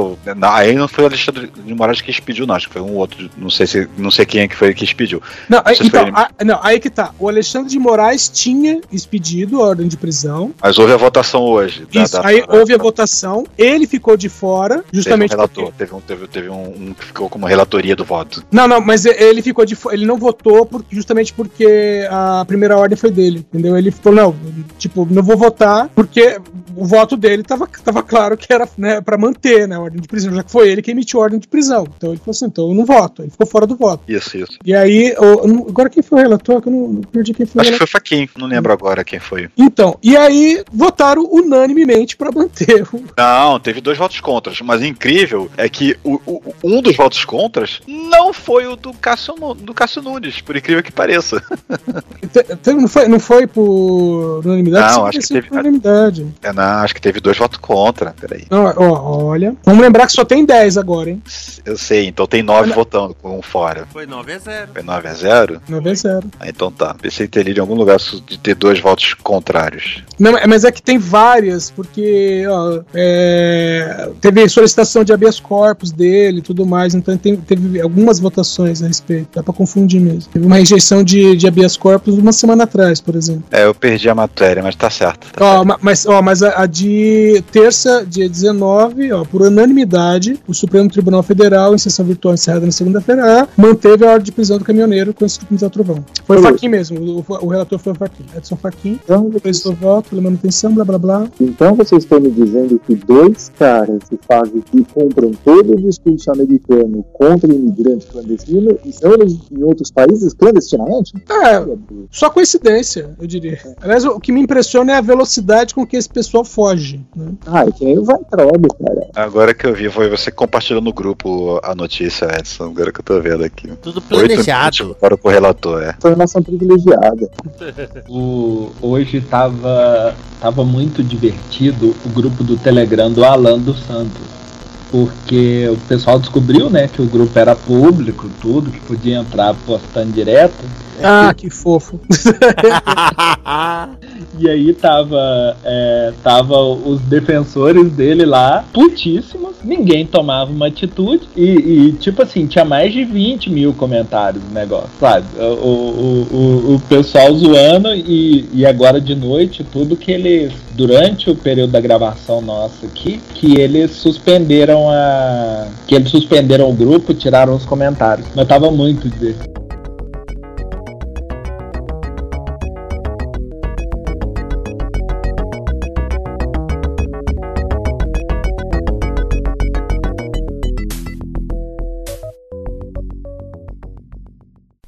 aí não foi o Alexandre de Moraes que expediu, não, acho que foi um outro, não sei se não sei quem é que foi que expediu. Não, foi então, a- não, aí que tá. O Alexandre de Moraes tinha expedido a ordem de prisão. Mas houve a votação hoje. da- Isso, da- aí houve a votação, ele ficou de fora, justamente teve um porque- relator, teve, um, teve, teve um, um que ficou como relatoria do voto. Não, não, mas ele ficou de fo- ele não votou por- justamente porque a primeira ordem foi dele, entendeu? Ele falou, não, tipo, não vou votar porque o voto dele tava, tava claro que era né, para manter né, a ordem de prisão, já que foi ele que emitiu a ordem de prisão. Então ele falou assim, então eu não voto, ele ficou fora do voto. Isso, isso. E aí, o- eu agora quem foi o relator? Que eu não, não perdi quem foi o Acho que foi Faquin, não lembro agora quem foi. Então, e aí votaram unanimemente para manter o, <laughs> Não, teve dois votos contras, mas incrível é que o, o- um dos votos contras não foi o do Cássio, do Cássio Nunes, por incrível que pareça. <laughs> Te- Não foi, não foi por unanimidade? Não, acho que teve- por unanimidade. É, não, Ah, acho que teve dois votos contra. Peraí. Não, ó, olha. Vamos lembrar que só tem 10 agora, hein? Eu sei, então tem nove votando com um fora. Foi 9 a 0. Foi 9 a 0? 9 a 0. Ah, então tá. Pensei ter lido em algum lugar de ter dois votos contrários. Não, mas é que tem várias, porque ó, é, teve solicitação de habeas corpus dele e tudo mais, então tem, teve algumas votações a respeito. Dá pra confundir mesmo. Teve uma rejeição de, de habeas corpus uma semana atrás, por exemplo. É, eu perdi a matéria, mas tá certo. Tá ó, certo. Mas, ó, mas a, a, de terça, dia 19, ó, por unanimidade, o Supremo Tribunal Federal, em sessão virtual encerrada na segunda-feira, manteve a ordem de prisão do caminhoneiro conhecido como Zé Trovão. Foi o Faquin mesmo, o, o, relator foi o Faquin. Edson Faquin, então, prestou voto, pela manutenção, blá blá blá. Então vocês estão me dizendo que dois caras que fazem, que compram todo o discurso americano contra imigrantes clandestinos estão em outros países clandestinamente? É, só coincidência, eu diria. Aliás, o que me impressiona é a velocidade com que esse pessoal foge. Né? Ah, é que nem o Weintraub, cara. Agora que eu vi, foi você que compartilhou no grupo a notícia, Edson. Agora que eu tô vendo aqui. Tudo planejado. Para o correlator, é. Informação privilegiada. <laughs> o, hoje tava, tava muito divertido o grupo do Telegram do Alan dos Santos porque o pessoal descobriu, né, que o grupo era público, tudo, que podia entrar postando direto. Ah, <laughs> que fofo. <laughs> e aí tava, é, tava os defensores dele lá, putíssimos, ninguém tomava uma atitude. E, e, tipo assim, tinha mais de 20 mil comentários no negócio, sabe? O, o, o, o pessoal zoando e, e agora de noite, tudo que eles, durante o período da gravação nossa aqui, que eles suspenderam a. que eles suspenderam o grupo, tiraram os comentários. Mas tava muito divertido.